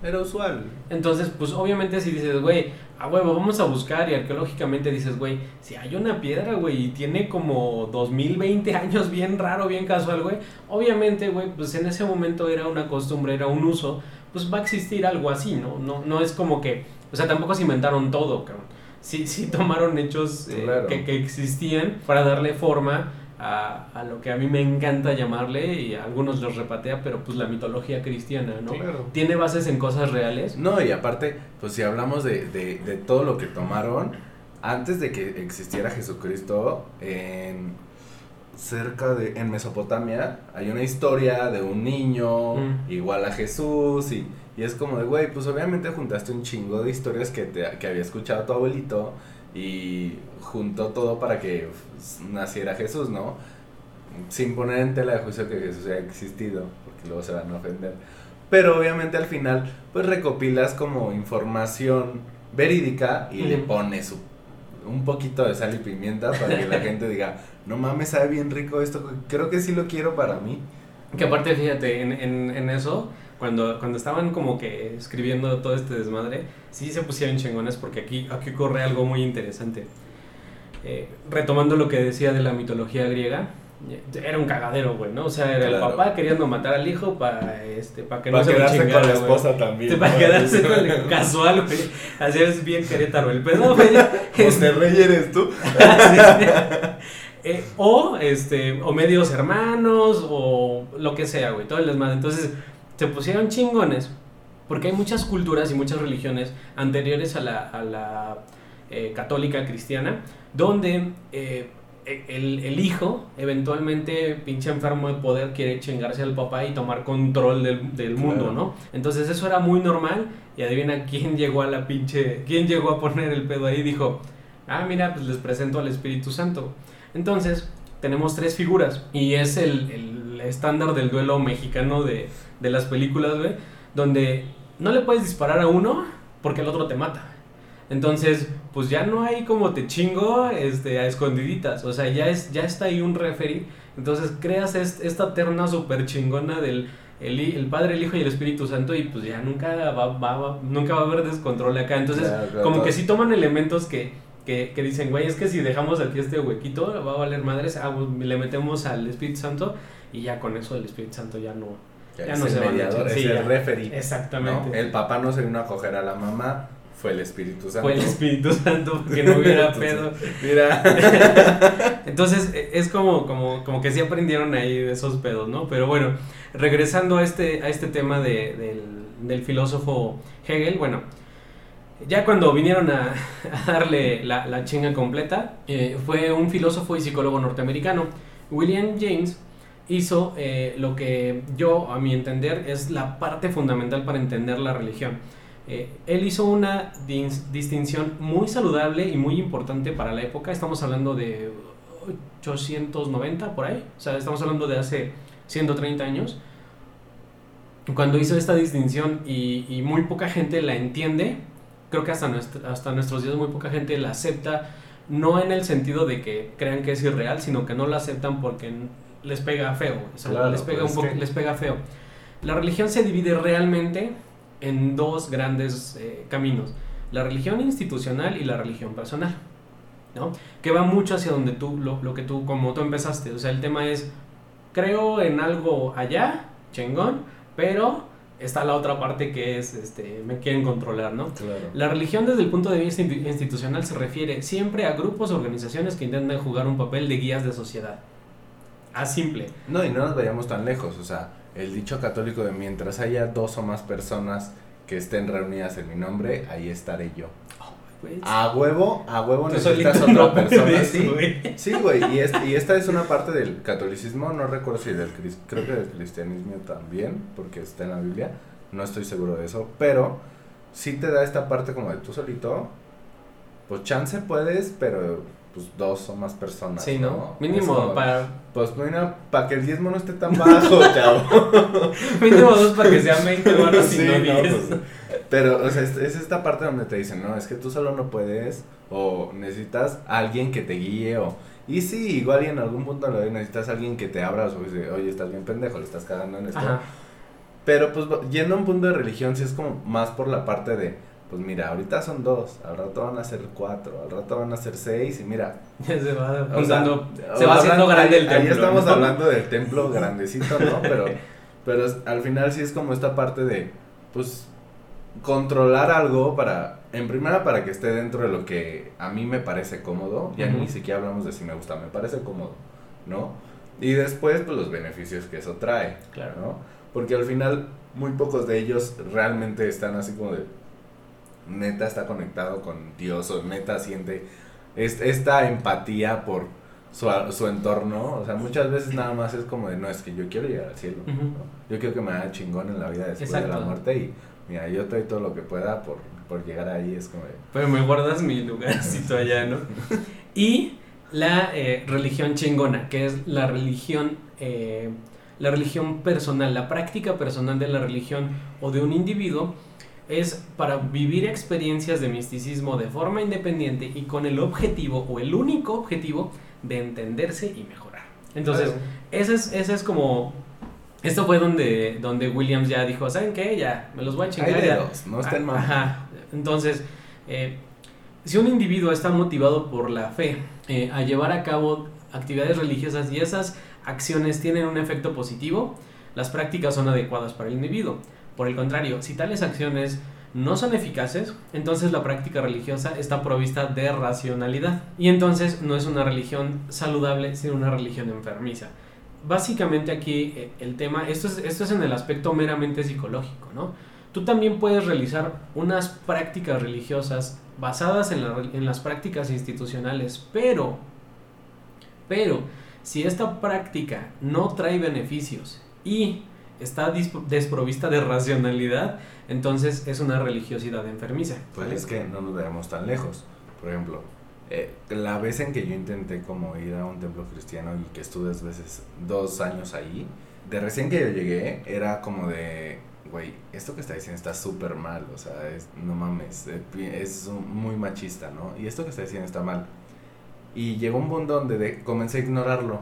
S3: era usual.
S2: Entonces, pues obviamente si dices, güey, a huevo, vamos a buscar y arqueológicamente dices, güey, si hay una piedra, güey, y tiene como 2020 años bien raro, bien casual, güey, obviamente, güey, pues en ese momento era una costumbre, era un uso, pues va a existir algo así, ¿no? No, no es como que, o sea, tampoco se inventaron todo, cabrón. Sí, sí tomaron hechos eh, que, que existían para darle forma a, a, lo que a mí me encanta llamarle y a algunos los repatea, pero pues la mitología cristiana, ¿no? Tiene bases en cosas reales.
S3: No, y aparte, pues si hablamos de, de, de todo lo que tomaron, antes de que existiera Jesucristo, en cerca de, en Mesopotamia, hay una historia de un niño mm. igual a Jesús y, y es como de, güey, pues obviamente juntaste un chingo de historias que, te, que había escuchado tu abuelito y juntó todo para que naciera Jesús, ¿no? Sin poner en tela de juicio que Jesús haya existido, porque luego se van a ofender. Pero obviamente al final, pues recopilas como información verídica y le pones un poquito de sal y pimienta para que la gente diga, no mames, sabe bien rico esto, creo que sí lo quiero para mí.
S2: Que aparte, fíjate, en, en, en eso cuando, cuando estaban como que escribiendo todo este desmadre, sí se pusieron chingones porque aquí, aquí ocurre algo muy interesante. Eh, retomando lo que decía de la mitología griega, era un cagadero, güey, ¿no? O sea, era el papá queriendo matar al hijo para este, para que no se
S3: quedarse con la esposa también.
S2: Para quedarse con el casual, güey. Así es bien Querétaro el pedo, güey.
S3: Este Rey eres tú.
S2: eh, o este, o medios hermanos, o lo que sea, güey, todo el desmadre. Entonces, se pusieron chingones porque hay muchas culturas y muchas religiones anteriores a la, a la eh, católica cristiana donde eh, e, el, el, hijo, eventualmente, pinche enfermo de poder, quiere chingarse al papá y tomar control del, del mundo, ¿no? Entonces eso era muy normal y adivina quién llegó a la pinche, quién llegó a poner el pedo ahí, dijo, ah, mira, pues les presento al Espíritu Santo. Entonces, tenemos tres figuras y es el, el estándar del duelo mexicano de, de las películas, güey, donde no le puedes disparar a uno porque el otro te mata. Entonces, pues ya no hay como te chingo este, a escondiditas. O sea, ya, es, ya está ahí un referee. Entonces creas esta terna súper chingona del el, Padre, el Hijo y el Espíritu Santo y pues ya nunca va, va, nunca va a haber descontrol acá. Entonces, como que si toman elementos que, que, que dicen, güey, es que si dejamos aquí este huequito va a valer madres, ah, pues, le metemos al Espíritu Santo y ya con eso el Espíritu Santo ya no,
S3: ya, no se mediador, es el referee.
S2: Exactamente.
S3: El papá no se vino a coger a la mamá, fue el Espíritu Santo.
S2: Fue el Espíritu Santo, que no hubiera pedo.
S3: Mira.
S2: Entonces, e, es como, como, como que sí aprendieron ahí de esos pedos, ¿no? Pero bueno, regresando a este, a este tema de, del, del, filósofo Hegel, bueno, ya cuando vinieron a, darle la, la, chinga completa, eh, fue un filósofo y psicólogo norteamericano, William James, hizo eh, lo que yo, a mi entender, es la parte fundamental para entender la religión eh, él hizo una distinción muy saludable y muy importante para la época. Estamos hablando de 890 por ahí. O sea, estamos hablando de hace 130 años. Cuando hizo esta distinción y, muy poca gente la entiende, creo que hasta, hasta nuestros días muy poca gente la acepta, no en el sentido de que crean que es irreal, sino que no la aceptan porque les pega feo. les, pega pues un les pega feo. La religión se divide realmente en dos grandes eh, caminos, la religión institucional y la religión personal, ¿no? Que va mucho hacia donde tú, lo, que tú, como tú empezaste, o sea, el tema es, creo en algo allá, chingón, pero está la otra parte que es, este, me quieren controlar, ¿no? La religión desde el punto de vista institucional se refiere siempre a grupos o organizaciones que intentan jugar un papel de guías de sociedad. A simple.
S3: No, y no nos vayamos tan lejos, o sea, el dicho católico de mientras haya dos o más personas que estén reunidas en mi nombre, ahí estaré yo. a huevo, a huevo necesitas otra persona. Sí, sí, güey. Y, y, esta es una parte del catolicismo, no recuerdo si del creo que del cristianismo también, porque está en la Biblia. No estoy seguro de eso, pero sí te da esta parte como de tú solito. Pues chance puedes, pero pues dos o más personas.
S2: Sí, ¿no? Mínimo para.
S3: Pues para que el diezmo no esté tan bajo, chavo.
S2: Mínimo dos para que sean 20 bueno, sí, no,
S3: pues, pero, o sea, es, esta parte donde te dicen, no, es que tú solo no puedes, o necesitas alguien que te guíe, o. Y sí, igual y en algún punto lo necesitas alguien que te abra, o dice, oye, estás bien pendejo, le estás cagando en esto. Pero pues yendo a un punto de religión, sí es como más por la parte de pues mira, ahorita son dos, al rato van a ser cuatro, al rato van a ser seis y mira.
S2: se va se va haciendo grande el templo.
S3: Ahí estamos hablando del templo grandecito, ¿no? Pero, pero al final sí es como esta parte de, pues, controlar algo para, en primera para que esté dentro de lo que a mí me parece cómodo, ya ni siquiera hablamos de si me gusta, me parece cómodo, ¿no? Y después, pues los beneficios que eso trae,
S2: claro.
S3: ¿no? Porque al final muy pocos de ellos realmente están así como de neta está conectado con Dios o neta siente esta empatía por su, su, entorno. O sea, muchas veces nada más es como de, no, es que yo quiero llegar al cielo. Yo quiero que me haga chingón en la vida después de la muerte y mira, yo doy todo lo que pueda por, por llegar ahí. Es como de...
S2: Pero me guardas mi lugarcito allá, ¿no? y la eh, religión chingona, que es la religión... Eh, la religión personal, la práctica personal de la religión o de un individuo es para vivir experiencias de misticismo de forma independiente y con el objetivo o el único objetivo de entenderse y mejorar. Entonces, ese, es, ese es como... Esto fue donde, donde Williams ya dijo, ¿saben qué? Ya, me los voy a chingar.
S3: no estén mal.
S2: Ajá. Entonces, eh, si un individuo está motivado por la fe eh, a llevar a cabo actividades religiosas y esas acciones tienen un efecto positivo, las prácticas son adecuadas para el individuo. Por el contrario, si tales acciones no son eficaces, entonces la práctica religiosa está provista de racionalidad. Y entonces no es una religión saludable, sino una religión enfermiza. Básicamente aquí eh, el tema, esto es, esto es en el aspecto meramente psicológico, ¿no? Tú también puedes realizar unas prácticas religiosas basadas en, en las prácticas institucionales, pero Pero si esta práctica no trae beneficios y está desprovista de racionalidad, entonces es una religiosidad enfermiza.
S3: Pues es que no nos veamos tan lejos. Por ejemplo, eh, la vez en que yo intenté como ir a un templo cristiano y que estuve dos veces, dos años ahí, de recién que yo llegué, era como de, güey, esto que está diciendo está súper mal, o sea, es, no mames, eh, es muy machista, ¿no? Y esto que está diciendo está mal. Y llegó un punto donde comencé a ignorarlo.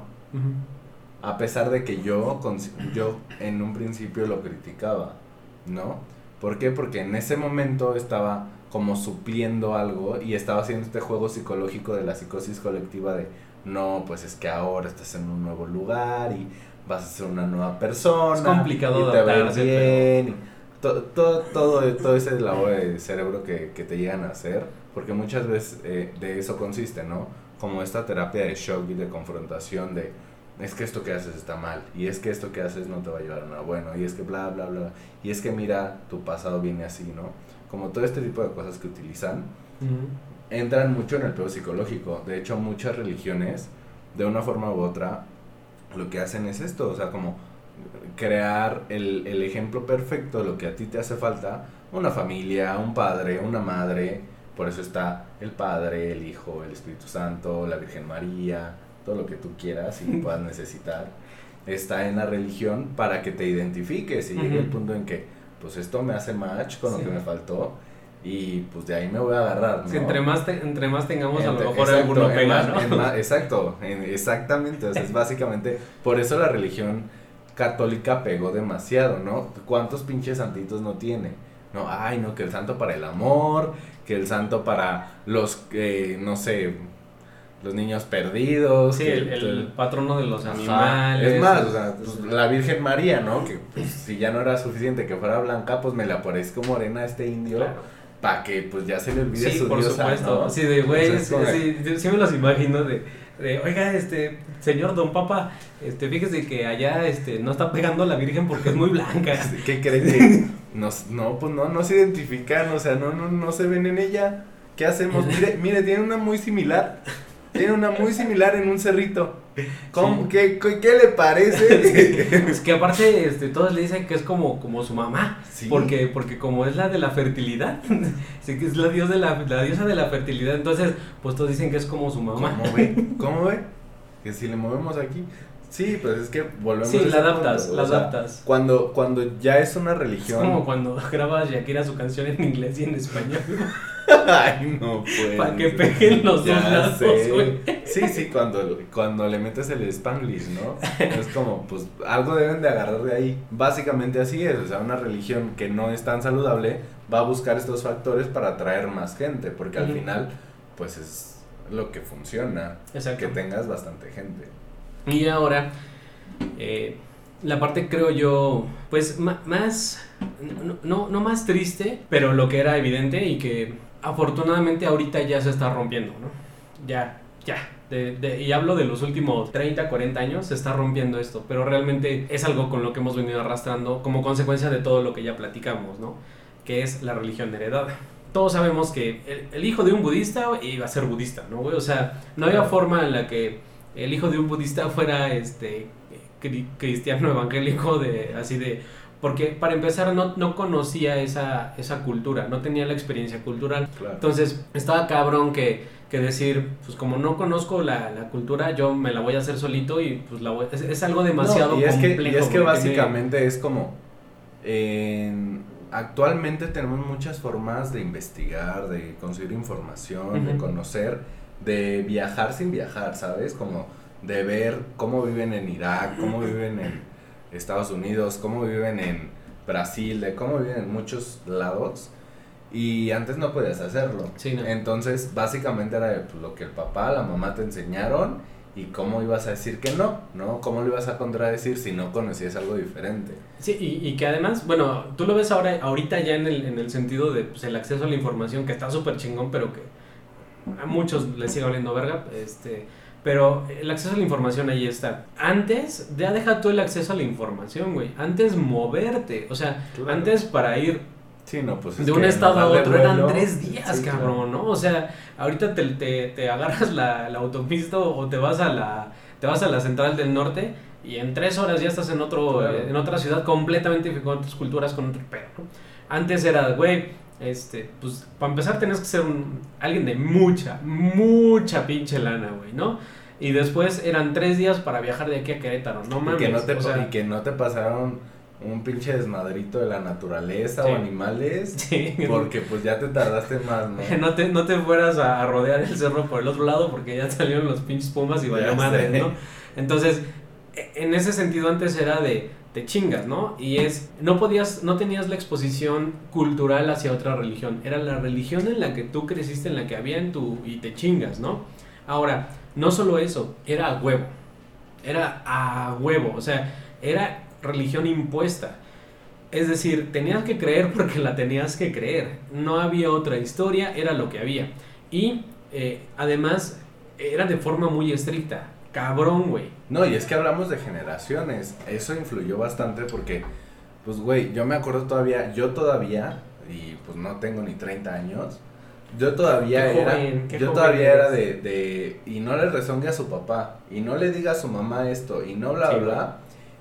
S3: A pesar de que yo, yo en un principio lo criticaba, ¿no? ¿Por qué? Porque en ese momento estaba como supliendo algo y estaba haciendo este juego psicológico de la psicosis colectiva de no, pues es que ahora estás en un nuevo lugar y vas a ser una nueva persona. Es
S2: complicado
S3: y te va bien. todo, todo, todo, ese labor de cerebro que, que, te llegan a hacer, porque muchas veces eh, de eso consiste, ¿no? Como esta terapia de shock y de confrontación de es que esto que haces está mal, y es que esto que haces no te va a llevar a nada bueno, y es que bla, bla, bla, y es que mira, tu pasado viene así, ¿no? como todo este tipo de cosas que utilizan, entran mucho en el peor psicológico. De hecho, muchas religiones, de una forma u otra, lo que hacen es esto, o sea, como crear el, el ejemplo perfecto de lo que a ti te hace falta, una familia, un padre, una madre, por eso está el Padre, el Hijo, el Espíritu Santo, la Virgen María, todo lo que tú quieras y puedas necesitar, está en la religión para que te identifiques y llegue el punto en que pues esto me hace match con lo que me faltó y pues de ahí me voy a agarrar.
S2: ¿no? entre, más entre más tengamos a lo mejor alguno pega,
S3: ¿no? exacto, exactamente, o sea, es básicamente, por eso la religión católica pegó demasiado, ¿no? ¿Cuántos pinches santitos no tiene? No, ay, no, que el santo para el amor, que el santo para los, eh, no sé, los niños perdidos.
S2: Sí, el, patrono de los animales.
S3: Es más, o sea, pues, la Virgen María, ¿no? Que pues, si ya no era suficiente que fuera blanca, pues me le aparezco morena a este indio. Para que pues ya se le olvide
S2: sí, por supuesto. Sí, de güey, sí, sí, me los imagino de, de, oiga, este, señor Don Papa, este, fíjese que allá este, no está pegando a la Virgen porque es muy blanca.
S3: ¿Qué creen que? no, no, pues no, no se identifican, o sea, no, no, no se ven en ella. ¿Qué hacemos? Mire, mire, tiene una muy similar. Tiene una muy similar en un cerrito. ¿Cómo? ¿Qué, qué, le parece?
S2: es que aparte este, todos le dicen que es como, como su mamá. Porque, porque como es la de la fertilidad, sí que es la, dios de la, la diosa de la fertilidad. Entonces, pues todos dicen que es como su mamá.
S3: ¿Cómo ve? ¿Cómo ve? Que si le movemos aquí. Sí, pues es que volvemos
S2: sí, la adaptas, la adaptas.
S3: Cuando, cuando ya es una religión.
S2: Es como cuando grabas Shakira su canción en inglés y en español.
S3: Ay, no pues.
S2: Para que peguen los dos lados, güey.
S3: Sí, sí, cuando, cuando le metes el Spanglish, ¿no? Es como, pues, algo deben de agarrar de ahí. Básicamente así es. O sea, una religión que no es tan saludable va a buscar estos factores para atraer más gente. Porque al final, pues es lo que funciona. Exacto. Que tengas bastante gente.
S2: Y ahora, eh, la parte creo yo, pues más, no, no, más triste, pero lo que era evidente y que afortunadamente ahorita ya se está rompiendo, ¿no? Ya, ya. y hablo de los últimos 30, 40 años, se está rompiendo esto, pero realmente es algo con lo que hemos venido arrastrando como consecuencia de todo lo que ya platicamos, ¿no? Que es la religión heredada. Todos sabemos que el, el hijo de un budista iba a ser budista, ¿no? O sea, no había forma en la que el hijo de un budista fuera este cristiano evangélico de así de porque para empezar no, no conocía esa, esa cultura, no tenía la experiencia cultural. Entonces estaba cabrón que, que, decir, pues como no conozco la, la, cultura, yo me la voy a hacer solito y pues la voy, es, es algo demasiado
S3: y es
S2: complejo.
S3: Que, y es que básicamente es como, actualmente tenemos muchas formas de investigar, de conseguir información, de conocer de viajar sin viajar, ¿sabes? Como de ver cómo viven en Irak, cómo viven en Estados Unidos, cómo viven en Brasil, de cómo viven en muchos lados. Y antes no podías hacerlo. Entonces, básicamente era pues, lo que el papá, la mamá te enseñaron y cómo ibas a decir que no, ¿no? ¿Cómo lo ibas a contradecir si no conocías algo diferente?
S2: Sí, y, y que además, bueno, tú lo ves ahora, ahorita ya en el, en el sentido de pues, el acceso a la información, que está súper chingón, pero que a muchos les sigue oliendo verga, este, pero el acceso a la información ahí está. Antes, ya deja tú el acceso a la información, güey. Antes moverte, o sea, antes para ir
S3: Sí, no, pues es
S2: de un estado a otro eran tres días,
S3: Sí,
S2: cabrón, ¿no? O sea, ahorita te, te, te agarras la, la autopista o te vas a la te vas a la central del norte y en tres horas ya estás en otro
S3: Claro.
S2: en otra ciudad completamente diferente, con otras culturas, con otro pedo. Antes era, güey, este, pues para empezar tenías que ser un, alguien de mucha, mucha pinche lana, güey, ¿no? Y después eran tres días para viajar de aquí a Querétaro, no
S3: Y
S2: mames.
S3: que, no te,
S2: o sea,
S3: y que no te pasaron un pinche desmadrito de la naturaleza
S2: Sí.
S3: o animales.
S2: sí,
S3: Porque pues ya te tardaste más, ¿no?
S2: Que no te, no te fueras a, rodear el cerro por el otro lado porque ya salieron los pinches pumas y valió
S3: Ya
S2: madre. ¿no? Entonces, e- en ese sentido antes era de te chingas, ¿no? Y es, no podías, no tenías la exposición cultural hacia otra religión, era la religión en la que tú creciste, en la que había en tu, y te chingas, ¿no? Ahora, no solo eso, era a huevo, era a huevo, o sea, era religión impuesta. Es decir, tenías que creer porque la tenías que creer. No había otra historia, era lo que había. Y eh, además era de forma muy estricta. Cabrón, güey.
S3: No, y es que hablamos de generaciones. Eso influyó bastante porque, pues, güey, yo me acuerdo todavía, yo todavía, y pues no tengo ni 30 años, yo todavía
S2: Qué
S3: era,
S2: joven,
S3: yo
S2: joven
S3: todavía
S2: eres.
S3: era de, de, y no le rezongue a su papá, y no le diga a su mamá esto, y no bla,
S2: Sí,
S3: bla,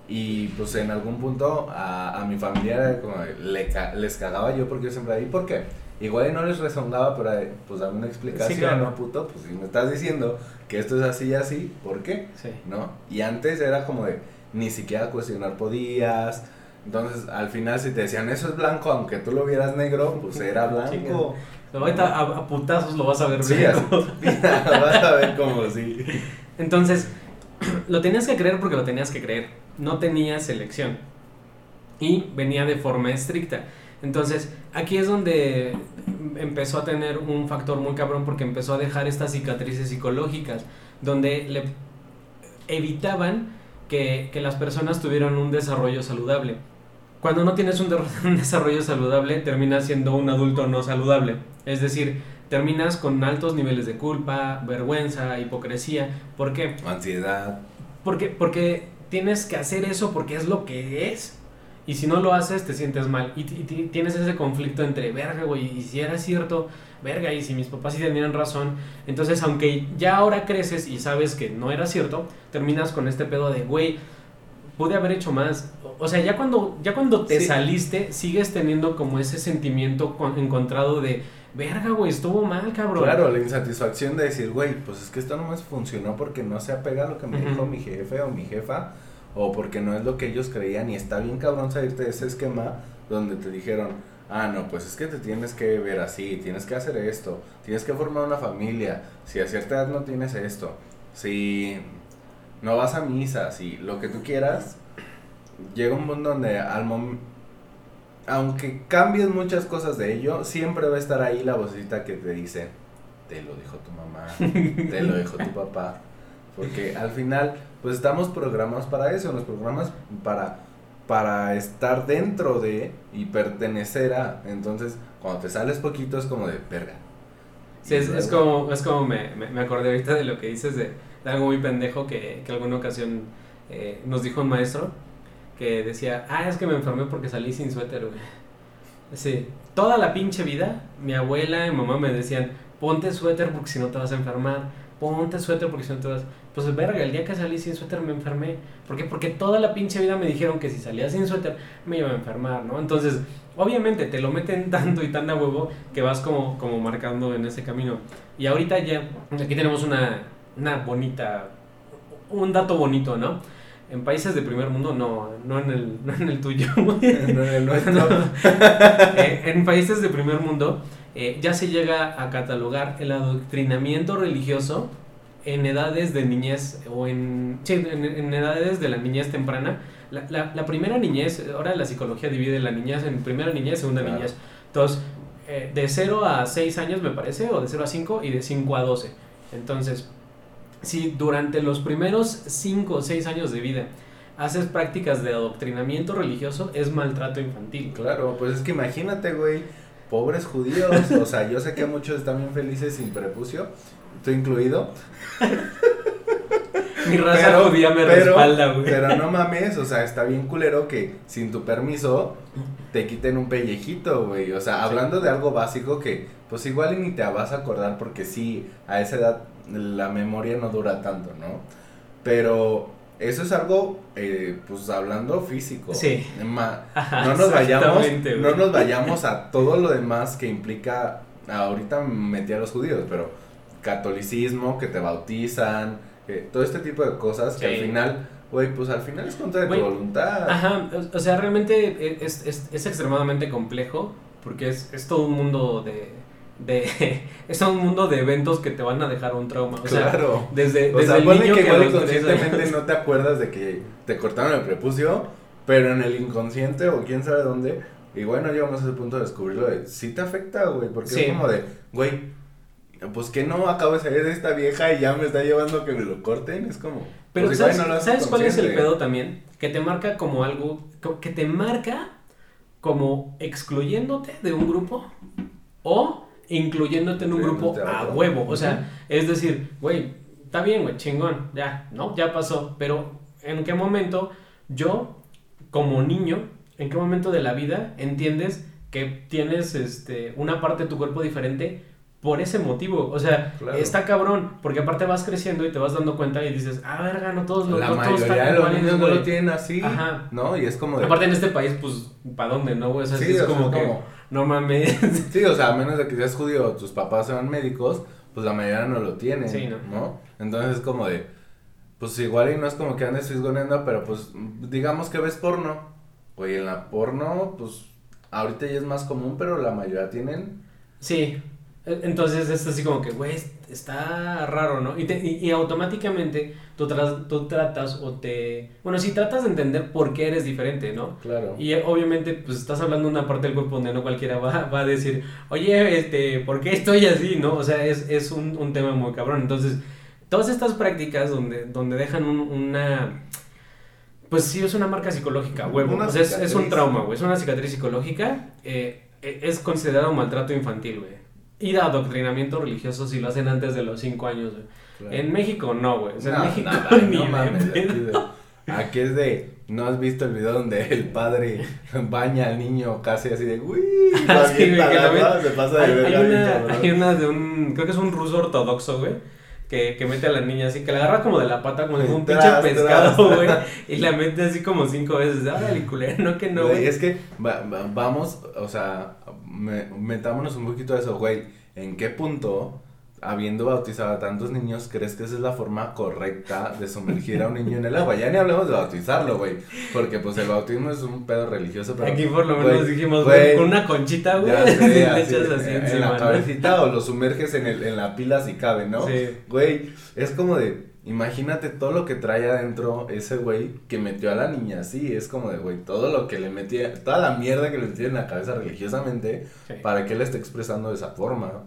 S3: y pues en algún punto a, a mi familia era como le, les cagaba yo porque yo siempre ahí, ¿por qué? Igual y no les rezongaba, pero eh, pues dame una explicación,
S2: Sí, claro.
S3: ¿no, puto? Pues si me estás diciendo que esto es así y así, ¿por qué?
S2: Sí.
S3: ¿no? Y antes era como de ni siquiera cuestionar podías. Entonces, al final, si te decían eso es blanco, aunque tú lo vieras negro, pues era blanco.
S2: Ahorita a, a putazos lo vas a ver
S3: Sí,
S2: blanco.
S3: así, vas a ver como sí.
S2: Entonces, lo tenías que creer porque lo tenías que creer. No tenías elección. Y venía de forma estricta. Entonces, aquí es donde empezó a tener un factor muy cabrón porque empezó a dejar estas cicatrices psicológicas, donde le evitaban que, que las personas tuvieran un desarrollo saludable. Cuando no tienes un, de- un desarrollo saludable, terminas siendo un adulto no saludable. Es decir, terminas con altos niveles de culpa, vergüenza, hipocresía. ¿Por qué?
S3: Ansiedad.
S2: Porque, porque tienes que hacer eso porque es lo que es. Y si no lo haces, te sientes mal. Y, tienes ese conflicto entre, verga, güey, y si era cierto, verga, y si mis papás sí tenían razón. Entonces, aunque ya ahora creces y sabes que no era cierto, terminas con este pedo de, güey, pude haber hecho más. O- sea, ya cuando, ya cuando te
S3: Sí.
S2: saliste, sigues teniendo como ese sentimiento con- encontrado de, verga, güey, estuvo mal, cabrón.
S3: Claro, la insatisfacción de decir, güey, pues es que esto no me funcionó porque no se apega a lo que me dijo mi jefe o mi jefa, o porque no es lo que ellos creían, y está bien cabrón salirte de ese esquema donde te dijeron, ah, no, pues es que te tienes que ver así, tienes que hacer esto, tienes que formar una familia, si a cierta edad no tienes esto, si no vas a misa, si lo que tú quieras, llega un mundo donde al momento aunque cambies muchas cosas de ello, siempre va a estar ahí la vocecita que te dice, te lo dijo tu mamá, te lo dijo tu papá. Porque al final, pues estamos programados para eso, los programas para, para estar dentro de y pertenecer a. Entonces, cuando te sales poquito es como de verga.
S2: Sí, es, como, es como me, me, me acordé ahorita de lo que dices de, de algo muy pendejo que, que alguna ocasión eh, nos dijo un maestro que decía, ah, es que me enfermé porque salí sin suéter, güey. Sí, toda la pinche vida, mi abuela y mamá me decían, ponte suéter porque si no te vas a enfermar, ponte suéter porque si no te vas... Pues verga, el día que salí sin suéter me enfermé. ¿Por qué? Porque toda la pinche vida me dijeron que si salía sin suéter me iba a enfermar, ¿no? Entonces, obviamente te lo meten tanto y tan a huevo que vas como, como marcando en ese camino. Y ahorita ya, aquí tenemos una, una bonita, un dato bonito, ¿no? En países de primer mundo, no, no en el, no en el tuyo.
S3: No, en el nuestro.
S2: No. Eh, en países de primer mundo eh, ya se llega a catalogar el adoctrinamiento religioso en edades de niñez o en, sí, en, en edades de la niñez temprana. La, la- la primera niñez, ahora la psicología divide la niñez en primera niñez, segunda
S3: Claro.
S2: niñez. Entonces, eh, de 0 a 6 años me parece, o de 0 a 5 y de 5 a 12. Entonces, si durante los primeros 5 o 6 años de vida haces prácticas de adoctrinamiento religioso, es maltrato infantil.
S3: Claro, pues es que imagínate, güey, pobres judíos, o sea, yo sé que muchos están bien felices sin prepucio, tú incluido.
S2: Mi raza judía me respalda, güey.
S3: Pero no mames, o sea, está bien culero que sin tu permiso te quiten un pellejito, güey. O sea, hablando de algo básico que pues igual ni te vas a acordar porque sí, a esa edad la memoria no dura tanto, ¿no? Pero eso es algo, eh, pues hablando físico.
S2: Sí.
S3: no nos vayamos, no nos vayamos a todo lo demás que implica, ahorita metí a los judíos, pero catolicismo, que te bautizan, todo este tipo de cosas que al final, güey, pues al final es contra de tu voluntad.
S2: Ajá, o sea, realmente es, es, es extremadamente complejo porque es, es todo un mundo de de es un mundo de eventos que te van a dejar un trauma. O claro. Desde,
S3: o sea, el niño que, que conscientemente no te acuerdas de que te cortaron el prepucio, pero en el inconsciente o quién sabe dónde, y bueno, llegamos a ese punto de descubrirlo de sí te afecta, güey, porque es como de, güey, pues que no acabo de salir de esta vieja y ya me está llevando que me lo corten, es como
S2: Pero pues, ¿sabes, ¿sabes cuál es el pedo también? Que te marca como algo que te marca como excluyéndote de un grupo o incluyéndote en un grupo a huevo. O sea, es decir, güey, está bien, güey, chingón, ya, ¿no? Ya pasó. Pero, ¿en qué momento yo, como niño, en qué momento de la vida entiendes que tienes este, una parte de tu cuerpo diferente por ese motivo. O sea, está cabrón, porque aparte vas creciendo y te vas dando cuenta y dices, ah, verga, no todos,
S3: los,
S2: La
S3: mayoría de los niños no lo tienen así, Ajá. ¿no? Y es como de...
S2: Aparte en este país, pues, ¿para dónde, no? O sea, sí, es como que... No mames.
S3: Sí, o sea, a menos de que seas judío o tus papás sean médicos, pues la mayoría no lo tienen, sí, ¿no? Entonces es como de, pues igual y no es como que andes fisgoneando, pero pues digamos que ves porno. Oye, en la porno, pues ahorita ya es más común, pero la mayoría tienen.
S2: Sí, e, entonces es así como que, güey, está raro, ¿no? Y, te, y, automáticamente tú, tú tratas o te... Bueno, si tratas de entender por qué eres diferente, ¿no?
S3: Claro.
S2: Y obviamente, pues estás hablando de una parte del cuerpo donde no cualquiera va, va a decir, oye, este, ¿por qué estoy así, no? O sea, es, es un, un tema muy cabrón. Entonces, todas estas prácticas donde, donde dejan una... Pues sí, es una marca psicológica, huevo. O sea, es, es, un trauma, güey. Es una cicatriz psicológica. Eh, e, es considerado maltrato infantil, güey ir a adoctrinamiento religioso si lo hacen antes de los 5 años, En México no, güey. O sea, en México no mames.
S3: Aquí, es de, ¿no has visto el video donde el padre baña al niño casi así de, uy,
S2: sí, se pasa de hay, hay, una, hay una de un, creo que es un ruso ortodoxo, güey que, que mete a la niña así, que la agarra como de la pata, como de un pinche pescado, güey, y la mete así como cinco veces. Órale, culero, no que no,
S3: güey. Es que vamos, o sea, metámonos un poquito a eso, güey. ¿En qué punto habiendo bautizado a tantos niños, ¿crees que esa es la forma correcta de sumergir a un niño en el agua? Ya ni hablemos de bautizarlo, güey. Porque pues el bautismo es un pedo religioso. Pero,
S2: Aquí por lo menos dijimos, güey, con una conchita, güey. así,
S3: en la cabecita o lo sumerges en, el, en la pila si cabe, ¿no? Sí. Güey, es como de, imagínate todo lo que trae adentro ese güey que metió a la niña así. Es como de, güey, todo lo que le metía, toda la mierda que le metía en la cabeza religiosamente para que él esté expresando de esa forma.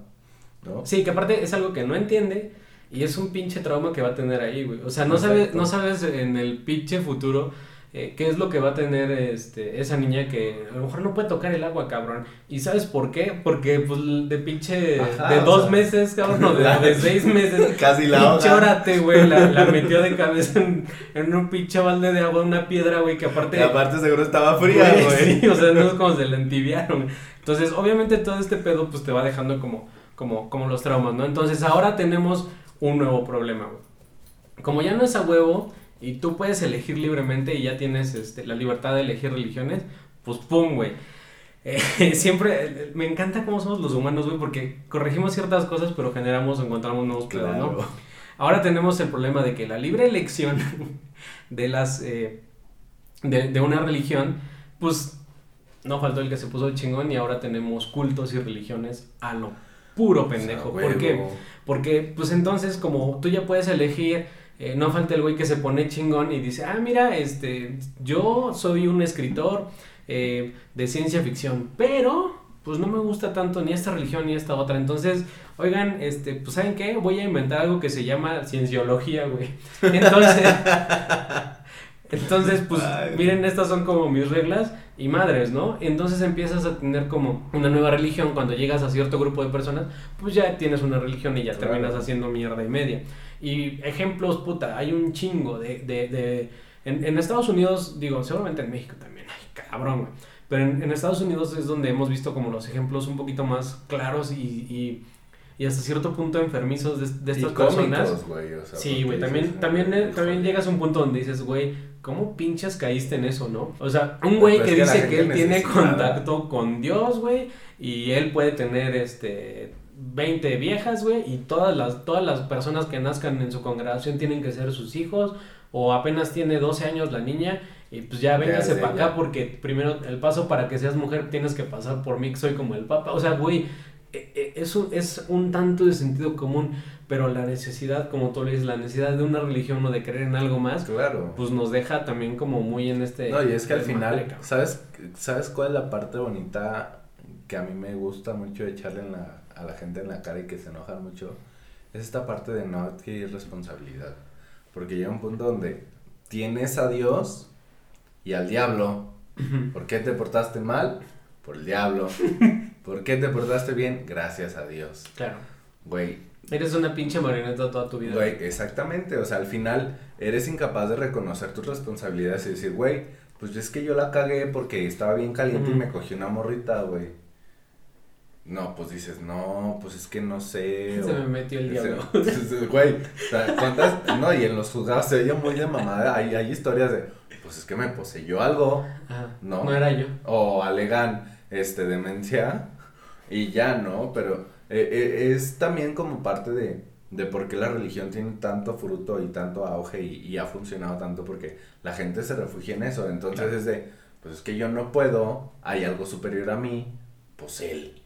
S2: Sí, que aparte es algo que no entiende y es un pinche trauma que va a tener ahí, güey. O sea, no sabes, no sabes en el pinche futuro eh, qué es lo que va a tener este, esa niña que a lo mejor no puede tocar el agua, cabrón. ¿Y sabes por qué? Porque, pues, de pinche, de dos meses, cabrón, o de, seis meses.
S3: Casi la
S2: Pinche órate, güey, la, metió de cabeza en, un pinche balde de agua, una piedra, güey, que aparte... Y
S3: aparte seguro estaba fría, güey.
S2: Sí, o sea, no es como se la entibiaron. Entonces, obviamente todo este pedo, pues, te va dejando como como, como los traumas, ¿no? Entonces ahora tenemos un nuevo problema, güey. Como ya no es a huevo y tú puedes elegir libremente y ya tienes este, la libertad de elegir religiones, pues pum, güey. Eh, siempre me encanta cómo somos los humanos, güey, porque corregimos ciertas cosas, pero generamos, encontramos nuevos claro. ¿no? Ahora tenemos el problema de que la libre elección de las eh, de, de, una religión, pues no faltó el que se puso chingón y ahora tenemos cultos y religiones a lo puro pendejo. ¿Por qué? Porque, pues entonces, como tú ya puedes elegir, eh, no falta el güey que se pone chingón y dice, ah, mira, este, yo soy un escritor eh, de ciencia ficción, pero pues no me gusta tanto ni esta religión ni esta otra. Entonces, oigan, este, pues ¿saben qué? Voy a inventar algo que se llama cienciología, güey. Entonces, entonces, pues, miren, estas son como mis reglas y madres, ¿no? Entonces empiezas a tener como una nueva religión. Cuando llegas a cierto grupo de personas, pues ya tienes una religión y ya terminas haciendo mierda y media. Y ejemplos, puta, hay un chingo de... de, de en, en, Estados Unidos, digo, seguramente en México también, ay, cabrón, güey. Pero en, en, Estados Unidos es donde hemos visto como los ejemplos un poquito más claros y, y, y hasta cierto punto enfermizos de, de estas
S3: y
S2: personas.
S3: cómicos, güey, o sea,
S2: Sí, güey, también,
S3: dices,
S2: también,
S3: "Ay,
S2: también
S3: híjole".
S2: llegas a un punto donde dices, güey, ¿cómo pinches caíste en eso, no? O sea, un güey
S3: Pues
S2: que
S3: es que
S2: dice que él tiene contacto con Dios, güey, y él puede tener, este, 20 viejas, güey, y todas las, todas las personas que nazcan en su congregación tienen que ser sus hijos, o apenas tiene 12 años la niña, y pues ya véngase para acá porque primero el paso para que seas mujer tienes que pasar por mí, que soy como el papa. O sea, güey, e- e- es un, es un tanto de sentido común, pero la necesidad, como tú le dices, la necesidad de una religión o de creer en algo más,
S3: Claro.
S2: pues nos deja también como muy en este...
S3: No, y es que al final. ¿sabes, ¿sabes cuál es la parte bonita que a mí me gusta mucho echarle en la, a la gente en la cara y que se enojan mucho? Es esta parte de no adquirir responsabilidad. Porque llega un punto donde tienes a Dios y al diablo. ¿Por qué te portaste mal? Por el diablo. ¿Por qué te portaste bien? Gracias a Dios.
S2: Claro.
S3: Güey,
S2: Eres una pinche marioneta toda tu vida.
S3: Güey, exactamente, o sea, al final eres incapaz de reconocer tus responsabilidades y decir, güey, pues es que yo la cagué porque estaba bien caliente y me cogí una morrita, güey. No, pues dices, no, pues es que no sé.
S2: Se
S3: o-
S2: me metió el diablo.
S3: Güey, o sea, ¿cuántas? No, y en los juzgados se oye muy de mamada, hay, hay historias de, pues es que me poseyó algo,
S2: Ajá.
S3: No.
S2: No era yo.
S3: o alegan, este, demencia, y ya, ¿no? Pero eh, eh, es también como parte de, de por qué la religión tiene tanto fruto y tanto auge y, y ha funcionado tanto, porque la gente se refugia en eso, entonces
S2: Claro.
S3: es de, pues es que yo no puedo, hay algo superior a mí, pues él,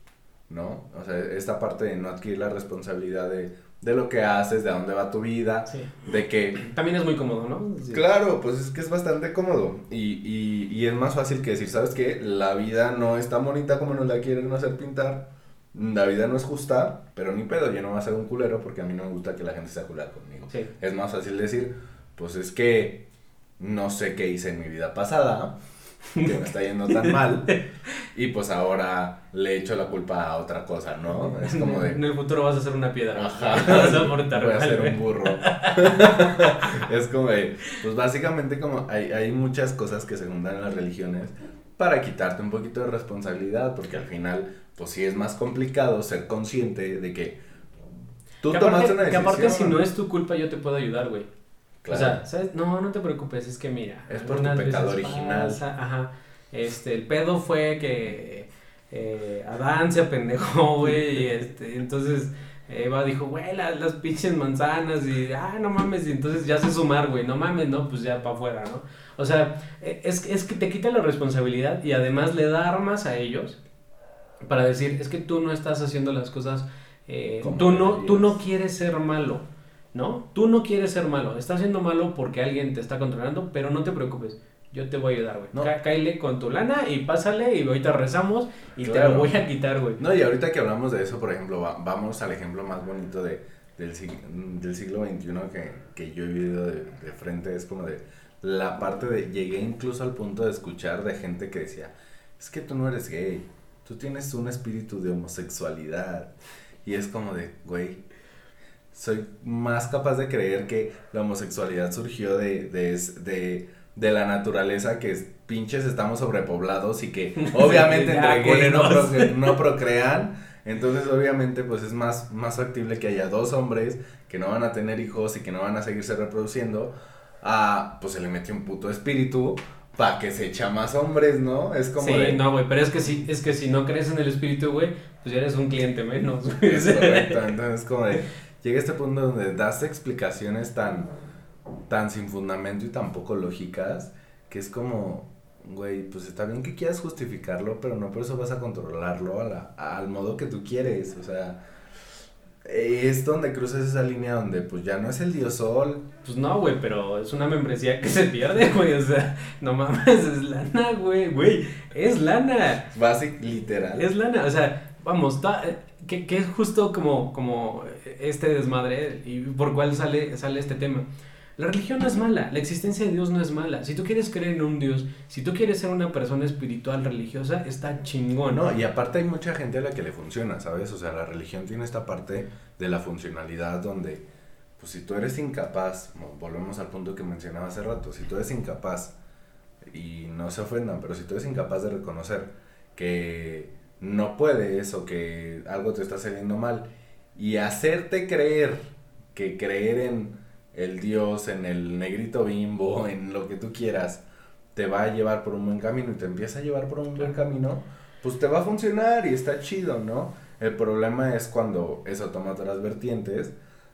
S3: ¿no? O sea, esta parte de no adquirir la responsabilidad de, de lo que haces, de a dónde va tu vida,
S2: Sí.
S3: de que
S2: También es muy cómodo, ¿no? Sí.
S3: Claro, pues es que es bastante cómodo y, y, y es más fácil que decir, ¿sabes qué? La vida no es tan bonita como nos la quieren hacer pintar, la vida no es justa, pero ni pedo, yo no voy a ser un culero porque a mí no me gusta que la gente sea culera conmigo.
S2: Sí.
S3: Es más fácil decir, pues es que no sé qué hice en mi vida pasada, que me está yendo tan mal, y pues ahora le echo la culpa a otra cosa, ¿no? Es como de...
S2: En el futuro vas a ser una piedra.
S3: Ajá.
S2: Vas a portar
S3: Voy a ser un burro. es como de, pues básicamente como hay, hay muchas cosas que se juntan en las religiones para quitarte un poquito de responsabilidad, porque al final, pues sí es más complicado ser consciente de que tú
S2: que
S3: tomaste
S2: aparte,
S3: una
S2: que
S3: decisión.
S2: aparte si no es tu culpa yo te puedo ayudar, güey.
S3: Claro.
S2: O sea, ¿sabes? No, no te preocupes, es que mira.
S3: Es por tu pecado original.
S2: pasa, ajá. Este, el pedo fue que eh, Adán se apendejó, güey, y este, entonces Eva dijo, güey, la- las pinches manzanas, y, ah, no mames, y entonces ya sé sumar, güey, no mames, no, pues ya para afuera, ¿no? O sea, eh, es, es que te quita la responsabilidad y además le da armas a ellos para decir, es que tú no estás haciendo las cosas, eh, tú, no, tú no quieres ser malo, ¿no? Tú no quieres ser malo, estás siendo malo porque alguien te está controlando, pero no te preocupes, yo te voy a ayudar, güey.
S3: No.
S2: Cá- Cáele con tu lana y pásale y ahorita rezamos y te
S3: Claro.
S2: lo voy a quitar, güey.
S3: No, y ahorita que hablamos de eso, por ejemplo, va- vamos al ejemplo más bonito de, del, sig- del siglo XXI que, que yo he vivido de, de frente, es como de la parte de, llegué incluso al punto de escuchar de gente que decía, es que tú no eres gay, tú tienes un espíritu de homosexualidad. Y es como de, güey, soy más capaz de creer que la homosexualidad surgió de, de, de, de la naturaleza que es, pinches estamos sobrepoblados y que obviamente entre gays no, procre- no procrean. Entonces obviamente pues es más, más factible que haya dos hombres que no van a tener hijos y que no van a seguirse reproduciendo. A, pues se le mete un puto espíritu para que se echa más hombres, ¿no? Es como
S2: sí,
S3: de...
S2: no, güey, pero es que si, es que si no crees en el espíritu, güey, pues ya eres un cliente menos, güey.
S3: Es correcto, entonces como de, llega este punto donde das explicaciones tan, tan sin fundamento y tan poco lógicas, que es como, güey, pues está bien que quieras justificarlo, pero no por eso vas a controlarlo a la- al modo que tú quieres, o sea, es donde cruzas esa línea donde pues ya no es el dios sol,
S2: Pues no, güey, pero es una membresía que se pierde, güey. O sea, no mames, es lana, güey. Güey, es lana.
S3: básico, literal.
S2: Es lana. O sea, vamos, ta- eh, que, que es justo como, como este desmadre y por cuál sale, sale este tema. La religión no es mala, la existencia de Dios no es mala. Si tú quieres creer en un Dios, si tú quieres ser una persona espiritual religiosa, está chingón.
S3: No, y aparte hay mucha gente a la que le funciona, ¿sabes? O sea, la religión tiene esta parte de la funcionalidad donde, pues si tú eres incapaz, volvemos al punto que mencionaba hace rato, si tú eres incapaz, y no se ofendan, pero si tú eres incapaz de reconocer que no puedes o que algo te está saliendo mal y hacerte creer que creer en el Dios, en el negrito bimbo, en lo que tú quieras, te va a llevar por un buen camino y te empieza a llevar por un buen camino, pues te va a funcionar y está chido, ¿no? El problema es cuando eso toma otras vertientes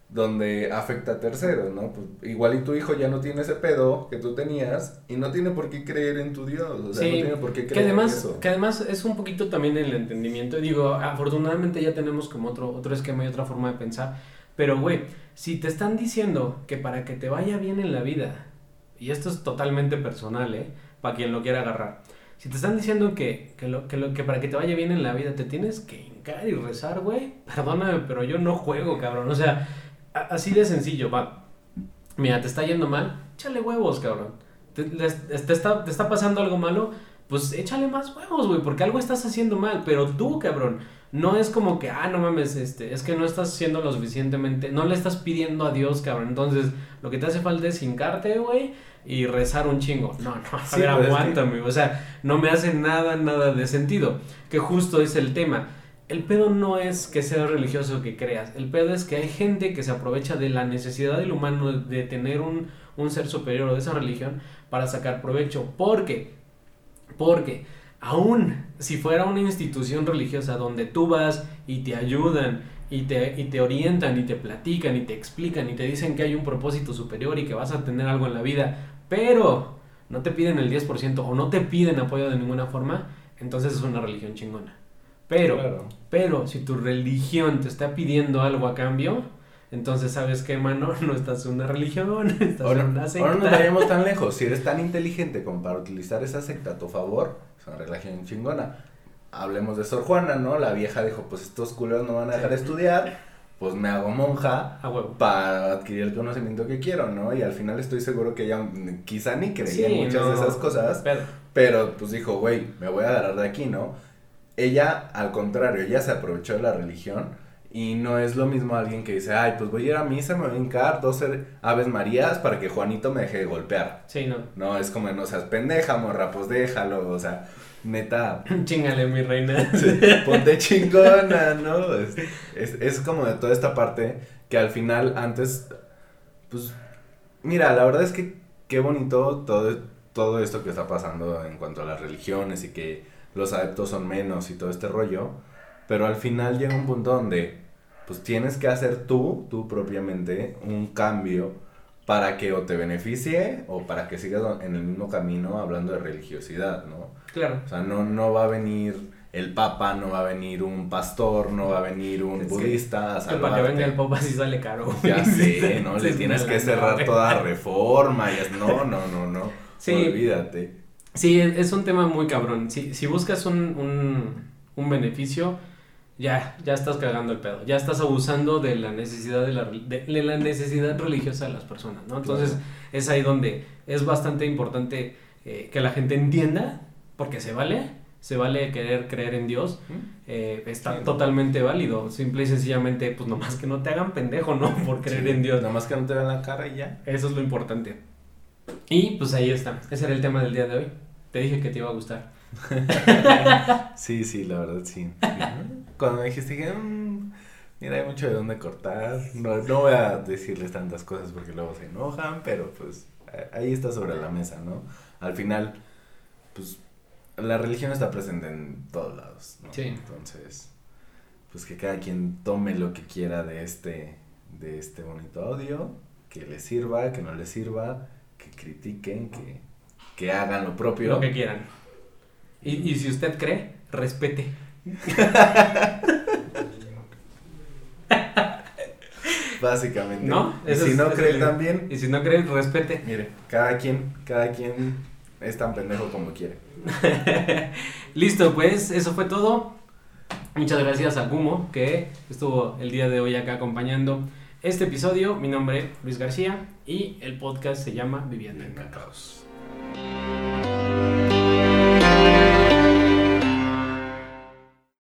S3: donde afecta a terceros, ¿no? Pues igual y tu hijo ya no tiene ese pedo que tú tenías y no tiene por qué creer en tu Dios, o sea, no tiene por qué creer
S2: que además,
S3: en eso.
S2: Que además es un poquito también el entendimiento, digo, afortunadamente ya tenemos como otro, otro esquema y otra forma de pensar, pero güey, si te están diciendo que para que te vaya bien en la vida, y esto es totalmente personal, ¿eh? Para quien lo quiera agarrar, si te están diciendo que, que, lo, que, lo, que para que te vaya bien en la vida te tienes que hincar y rezar, güey, perdóname, pero yo no juego, cabrón, o sea así de sencillo, va. Mira, te está yendo mal, échale huevos, cabrón. Te, está, te está pasando algo malo, pues échale más huevos, güey, porque algo estás haciendo mal, pero tú, cabrón, no es como que, ah, no mames, este, es que no estás haciendo lo suficientemente, no le estás pidiendo a Dios, cabrón. Entonces, lo que te hace falta es hincarte, güey, y rezar un chingo. No, no, a ver, aguántame, o sea, no me hace nada, nada de sentido, que justo es el tema el pedo no es que seas religioso que creas, el pedo es que hay gente que se aprovecha de la necesidad del humano de tener un, ser superior o de esa religión para sacar provecho. ¿Por qué? Porque aún si fuera una institución religiosa donde tú vas y te ayudan y te, y te orientan y te platican y te explican y te dicen que hay un propósito superior y que vas a tener algo en la vida, pero no te piden el 10% o no te piden apoyo de ninguna forma, entonces es una religión chingona. Pero, pero si tu religión te está pidiendo algo a cambio, entonces sabes que, mano, no estás en una religión, estás en una secta.
S3: Ahora no vayamos tan lejos. Si eres tan inteligente como para utilizar esa secta a tu favor, es una chingona. Hablemos de Sor Juana, ¿no? La vieja dijo, pues estos culeros no van a dejar de estudiar, pues me hago monja para adquirir el conocimiento que quiero, ¿no? Y al final estoy seguro que ella quizá ni creía en muchas de esas cosas, pero, pero pues dijo, güey, me voy a agarrar de aquí, ¿no? ella, al contrario, ella se aprovechó de la religión y no es lo mismo alguien que dice, ay, pues voy a ir a misa, me voy a hincar dos aves marías para que Juanito me deje de golpear.
S2: Sí, no.
S3: No, es como, no seas pendeja, morra, pues déjalo, o sea, neta.
S2: Chingale, mi reina.
S3: ponte chingona, ¿no? Es, es, es como de toda esta parte que al final, antes, pues, mira, la verdad es que qué bonito todo, todo esto que está pasando en cuanto a las religiones y que los adeptos son menos y todo este rollo, pero al final llega un punto donde pues tienes que hacer tú, tú propiamente, un cambio para que o te beneficie o para que sigas en el mismo camino hablando de religiosidad, ¿no?
S2: Claro.
S3: O sea, no, no va a venir el papa, no va a venir un pastor, no va a venir un budista
S2: a Para que venga el papa sí sale caro.
S3: Ya sé, ¿no? Le tienes que cerrar toda reforma y es, no, no, no, no. Sí. Olvídate.
S2: Sí, es un tema muy cabrón. Si, si buscas un, un, un, beneficio, ya, ya estás cagando el pedo. Ya estás abusando de la necesidad de la, de, la necesidad religiosa de las personas, ¿no? Entonces, es ahí donde es bastante importante eh, que la gente entienda, porque se vale, se vale querer creer en Dios, eh, está totalmente válido. Simple y sencillamente, pues nomás que no te hagan pendejo, ¿no? Por creer en Dios.
S3: Nomás que no te vean la cara y ya.
S2: Eso es lo importante. Y pues ahí está. Ese era el tema del día de hoy. Te dije que te iba a gustar.
S3: sí, sí, la verdad sí. Cuando me dijiste que, mm, mira, hay mucho de dónde cortar. No, no voy a decirles tantas cosas porque luego se enojan, pero pues ahí está sobre la mesa, ¿no? Al final, pues la religión está presente en todos lados, ¿no?
S2: Sí.
S3: Entonces, pues que cada quien tome lo que quiera de este, de este bonito audio, que le sirva, que no le sirva, que critiquen, que que hagan lo propio.
S2: Lo que quieran. Y, y si usted cree, respete.
S3: Básicamente. ¿No? y si no cree también.
S2: Y si no cree, respete.
S3: Mire, cada quien, cada quien es tan pendejo como quiere.
S2: Listo, pues eso fue todo. Muchas gracias a Gumo que estuvo el día de hoy acá acompañando este episodio. Mi nombre es Luis García y el podcast se llama Viviendo en Cacaos.